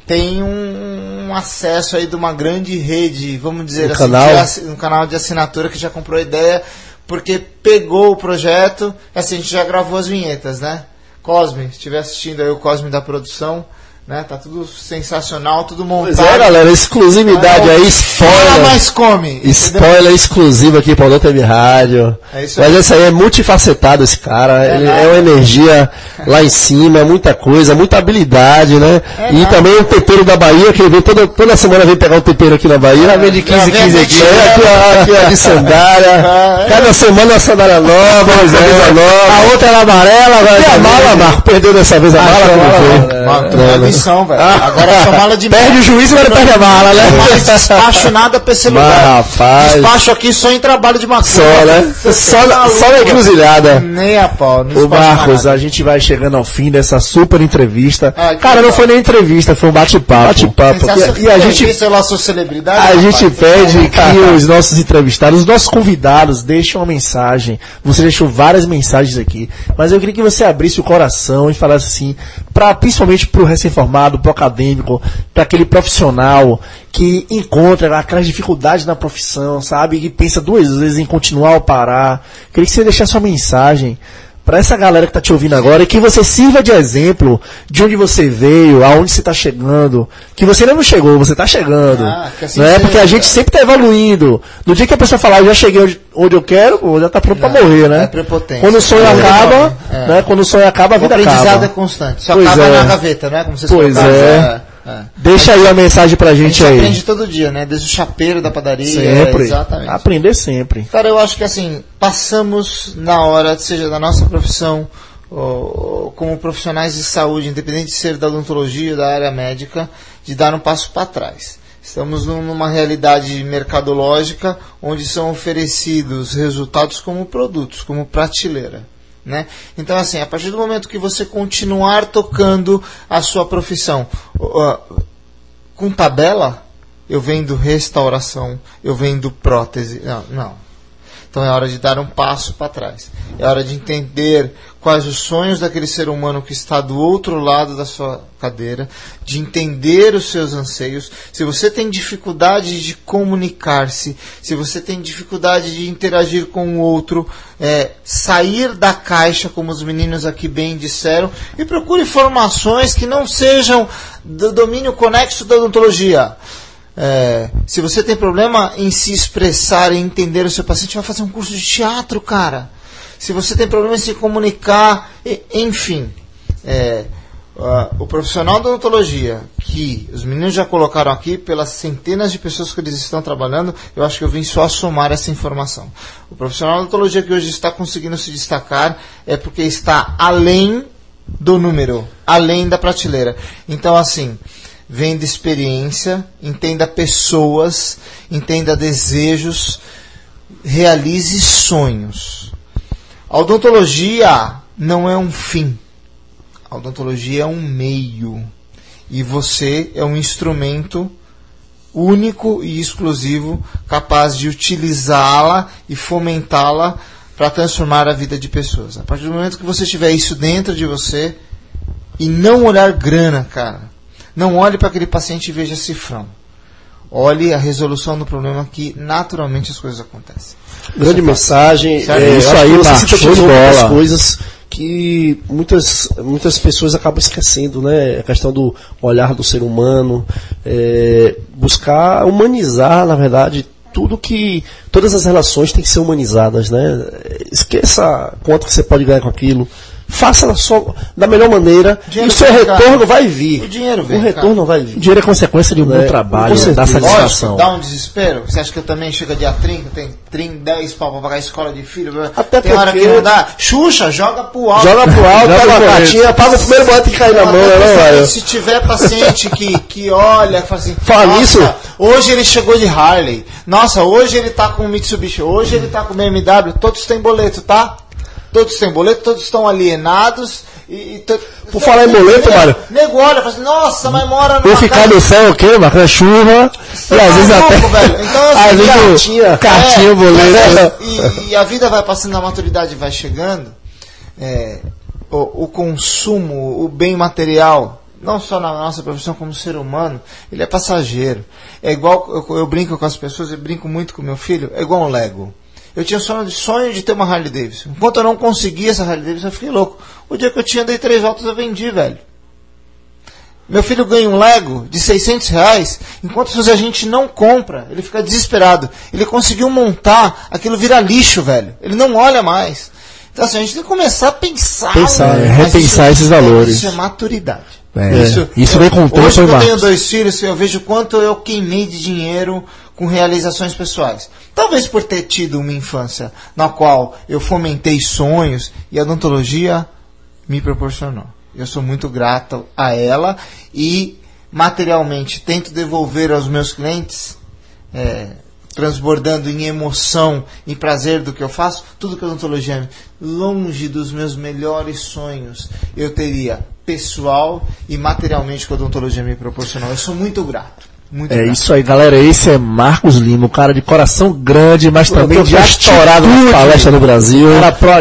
Tem um, um acesso aí de uma grande rede, vamos dizer um assim, canal? De, um canal de assinatura que já comprou a ideia, porque pegou o projeto, assim, a gente já gravou as vinhetas, né? Cosme, se estiver assistindo aí o Cosme da produção, né? Tá tudo sensacional, tudo montado. Pois é, galera, exclusividade aí, spoiler. mais come. Spoiler entendeu? exclusivo aqui para o TV Rádio. É isso Mas esse aí é multifacetado, esse cara. É ele nada. é uma energia lá em cima, muita coisa, muita habilidade, né? É e nada. também o tempero da Bahia, que ele vem toda, toda semana vem pegar o tempero aqui na Bahia. Já vem de 15 em 15 dias. É, aqui, aqui é de sandália. É. Cada semana uma sandália nova, uma camisa nova. A outra era amarela, vai. E a mala, Marco? Perdeu dessa vez a mala? Como foi? Missão, velho. Agora é só mala de Perde o juiz e perde a mala, né? Não mais despacho nada pra esse lugar. Rapaz. Despacho aqui só em trabalho de macumba. Só, né? Só, na, só na encruzilhada. Nem a pau. Ô Marcos, a gente vai chegando ao fim dessa super entrevista. Ah, Cara, não foi nem entrevista, foi um bate-papo. Bate-papo. E, a gente. Eu sou celebridade. A gente pede que os nossos entrevistados, os nossos convidados, deixem uma mensagem. Você deixou várias mensagens aqui, mas eu queria que você abrisse o coração e falasse assim, pra, principalmente para o recém-formado, para o acadêmico, para aquele profissional que encontra aquelas dificuldades na profissão, sabe? E pensa duas vezes em continuar ou parar. Queria que você deixasse sua mensagem para essa galera que está te ouvindo agora e que você sirva de exemplo de onde você veio, aonde você está chegando, que você ainda não chegou, você está chegando, ah, assim não é? Porque a gente sempre está evoluindo. No dia que a pessoa falar, eu já cheguei onde, onde eu quero, já está pronto para morrer, né? É Quando o sonho é acaba, é. né? Quando o sonho acaba, a vida acaba. O aprendizado é constante, só pois acaba é. na gaveta, né? Como vocês pois é. É. Deixa aí a mensagem pra gente, a gente aí. aprende todo dia, né? Desde o chapeiro da padaria. Sempre. Exatamente. Aprender sempre. Cara, eu acho que assim, passamos na hora, seja da nossa profissão, ou, como profissionais de saúde, independente de ser da odontologia ou da área médica, de dar um passo para trás. Estamos numa realidade mercadológica onde são oferecidos resultados como produtos, como prateleira. Né? Então, assim, a partir do momento que você continuar tocando a sua profissão uh, com tabela, eu vendo restauração, eu vendo prótese. Não, não. Então é hora de dar um passo para trás. É hora de entender quais os sonhos daquele ser humano que está do outro lado da sua cadeira, de entender os seus anseios. Se você tem dificuldade de comunicar-se, se você tem dificuldade de interagir com o outro, é, sair da caixa, como os meninos aqui bem disseram, e procure informações que não sejam do domínio conexo da odontologia. É, se você tem problema em se expressar e entender o seu paciente, vai fazer um curso de teatro, cara. Se você tem problema em se comunicar, enfim. É, uh, o profissional da odontologia, que os meninos já colocaram aqui, pelas centenas de pessoas que eles estão trabalhando, eu acho que eu vim só somar essa informação. O profissional da odontologia que hoje está conseguindo se destacar é porque está além do número, além da prateleira. Então, assim venda experiência, entenda pessoas, entenda desejos, realize sonhos. A odontologia não é um fim. A odontologia é um meio. E você é um instrumento único e exclusivo capaz de utilizá-la e fomentá-la para transformar a vida de pessoas. A partir do momento que você tiver isso dentro de você e não olhar grana, cara, não olhe para aquele paciente e veja cifrão. Olhe a resolução do problema que naturalmente as coisas acontecem. Grande isso mensagem. É, isso aí, você cita de bola. coisas que muitas, muitas pessoas acabam esquecendo, né? A questão do olhar do ser humano, é, buscar humanizar, na verdade, tudo que. Todas as relações têm que ser humanizadas, né? Esqueça quanto que você pode ganhar com aquilo faça da, sua, da melhor maneira e o seu retorno cara. vai vir. O dinheiro vem. O retorno cara. vai vir. O dinheiro é consequência de um é, bom trabalho, dá satisfação. Lógico, dá um desespero. Você acha que eu também chega dia 30, tem 30, 10 pau pra pagar a escola de filho? Até tem hora que não dá. Xuxa, joga pro alto. Joga pro alto, pega a cartinha, paga o primeiro boleto que cai na mão, né, Se tiver paciente que, que olha, fala assim, fala isso. Hoje ele chegou de Harley. Nossa, hoje ele tá com Mitsubishi, hoje ele tá com BMW, todos têm boleto, tá? Todos têm boleto, todos estão alienados. E, e Por falar em boleto, Mário. Nego olha fala assim, nossa, mas mora no. Ou ficar no céu o quê, Marco? É chuva. Você e às vezes louco, até. Velho. Então, assim, às vezes cartinha, cartinha, é, boleto. E, e, a vida vai passando, a maturidade vai chegando. É, o, o consumo, o bem material, não só na nossa profissão como ser humano, ele é passageiro. É igual, eu, eu, brinco com as pessoas, eu brinco muito com meu filho, é igual um Lego. Eu tinha sonho, sonho de ter uma Harley Davidson. Enquanto eu não consegui essa Harley Davidson, eu fiquei louco. O dia que eu tinha, dei três voltas, eu vendi, velho. Meu filho ganha um Lego de 600 reais, enquanto a gente não compra, ele fica desesperado. Ele conseguiu montar, aquilo vira lixo, velho. Ele não olha mais. Então assim, a gente tem que começar a pensar. Pensar, né? repensar isso, esses valores. Isso é maturidade. É, isso, isso vem com o tempo, Hoje eu tenho dois filhos, eu vejo quanto eu queimei de dinheiro com realizações pessoais. Talvez por ter tido uma infância na qual eu fomentei sonhos e a odontologia me proporcionou. Eu sou muito grato a ela e materialmente tento devolver aos meus clientes, é, transbordando em emoção e prazer do que eu faço, tudo que a odontologia longe dos meus melhores sonhos eu teria pessoal e materialmente que a odontologia me proporcionou. Eu sou muito grato. Muito é isso aí, galera. Esse é Marcos Lima, um cara de coração grande, mas também de estourado na palestra no Brasil.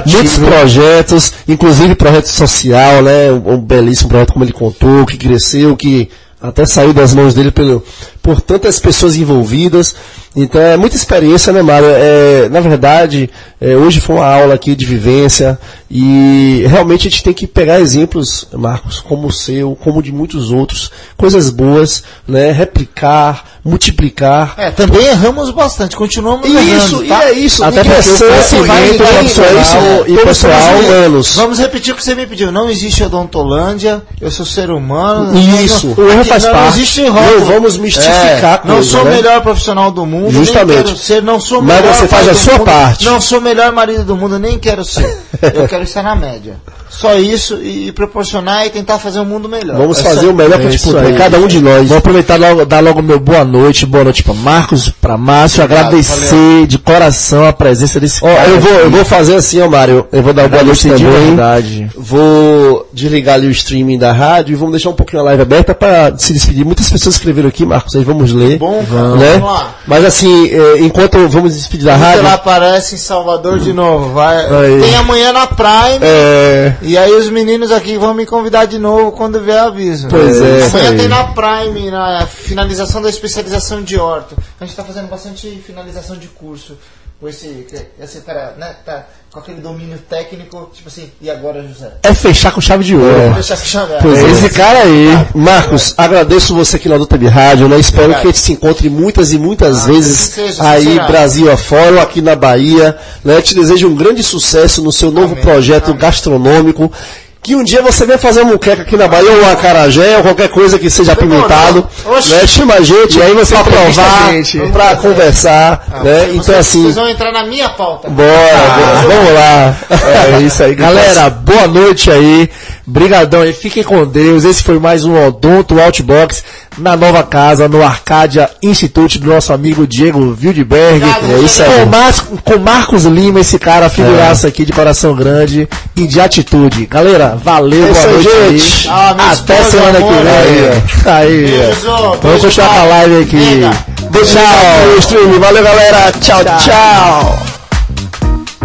Muitos projetos, inclusive projeto social, né? Um, um belíssimo projeto como ele contou, que cresceu, que até saiu das mãos dele pelo, por tantas pessoas envolvidas. Então é muita experiência, né, Mário? É, na verdade, é, hoje foi uma aula aqui de vivência e realmente a gente tem que pegar exemplos, Marcos, como o seu, como de muitos outros, coisas boas, né? Replicar, multiplicar. É, também erramos bastante, continuamos isso, errando. Tá? E é isso, até porque o vai profissional e pessoal humanos. Vamos repetir o que você me pediu. Não existe odontolândia, eu sou ser humano. Isso, não, o erro faz não, parte. Não existe rótulo. vamos mistificar é, Não sou o né? melhor profissional do mundo, Justamente. ser, não sou Mas você faz a sua mundo, parte. Não sou o melhor marido do mundo, nem quero ser. eu quero estar na média. Só isso e, proporcionar e tentar fazer um mundo melhor. Vamos Essa, fazer o melhor que a gente puder, cada um de nós. Vou aproveitar logo, dar logo meu boa noite, boa noite para Marcos, para Márcio, Obrigado, agradecer valeu. de coração a presença desse oh, cara. Eu vou, eu vou fazer assim, ó, Mário. Eu vou dar boa noite também. verdade. Vou desligar ali o streaming da rádio e vamos deixar um pouquinho a live aberta para se despedir. Muitas pessoas escreveram aqui, Marcos, aí vamos ler. Bom, vamos, né? vamos lá. Mas assim, é, enquanto vamos despedir da rádio. Ela aparece em Salvador de novo. Vai, tem amanhã na Prime. É... E aí os meninos aqui vão me convidar de novo quando vier aviso. Pois é. Amanhã tem na Prime, na finalização da especialização de orto. A gente está fazendo bastante finalização de curso com esse, esse cara, né, tá com aquele domínio técnico, tipo assim, e agora, José? É fechar com chave de ouro. É. Fechar com chave Pois é. Esse cara aí, ah, Marcos, é. agradeço você aqui na Luta de Rádio, né? Espero Obrigado. que a gente se encontre muitas e muitas ah, vezes seja, aí, Brasil afora, ou aqui na Bahia, né? Te desejo um grande sucesso no seu novo Amém. projeto Amém. gastronômico que um dia você venha fazer um muqueca aqui na Bahia, ou um acarajé, ou qualquer coisa que seja apimentado, né? Chama a gente, e aí você vai provar, para conversar, ah, né? Vocês, então assim... Vocês vão entrar na minha pauta. Bora, ah, vamos lá. É isso aí. Galera, boa noite aí. Brigadão aí, fiquem com Deus. Esse foi mais um Odonto Outbox na nova casa, no Arcadia Institute do nosso amigo Diego Wildberg. É isso aí. Com, Mar com Marcos Lima, esse cara, figuraça é. aqui de coração grande e de atitude. Galera, valeu, é boa noite gente. Ah, Até semana que vem. Aí, Beijo, Vamos continuar com a live aqui. Tchau, stream. Valeu, galera. tchau. tchau. tchau.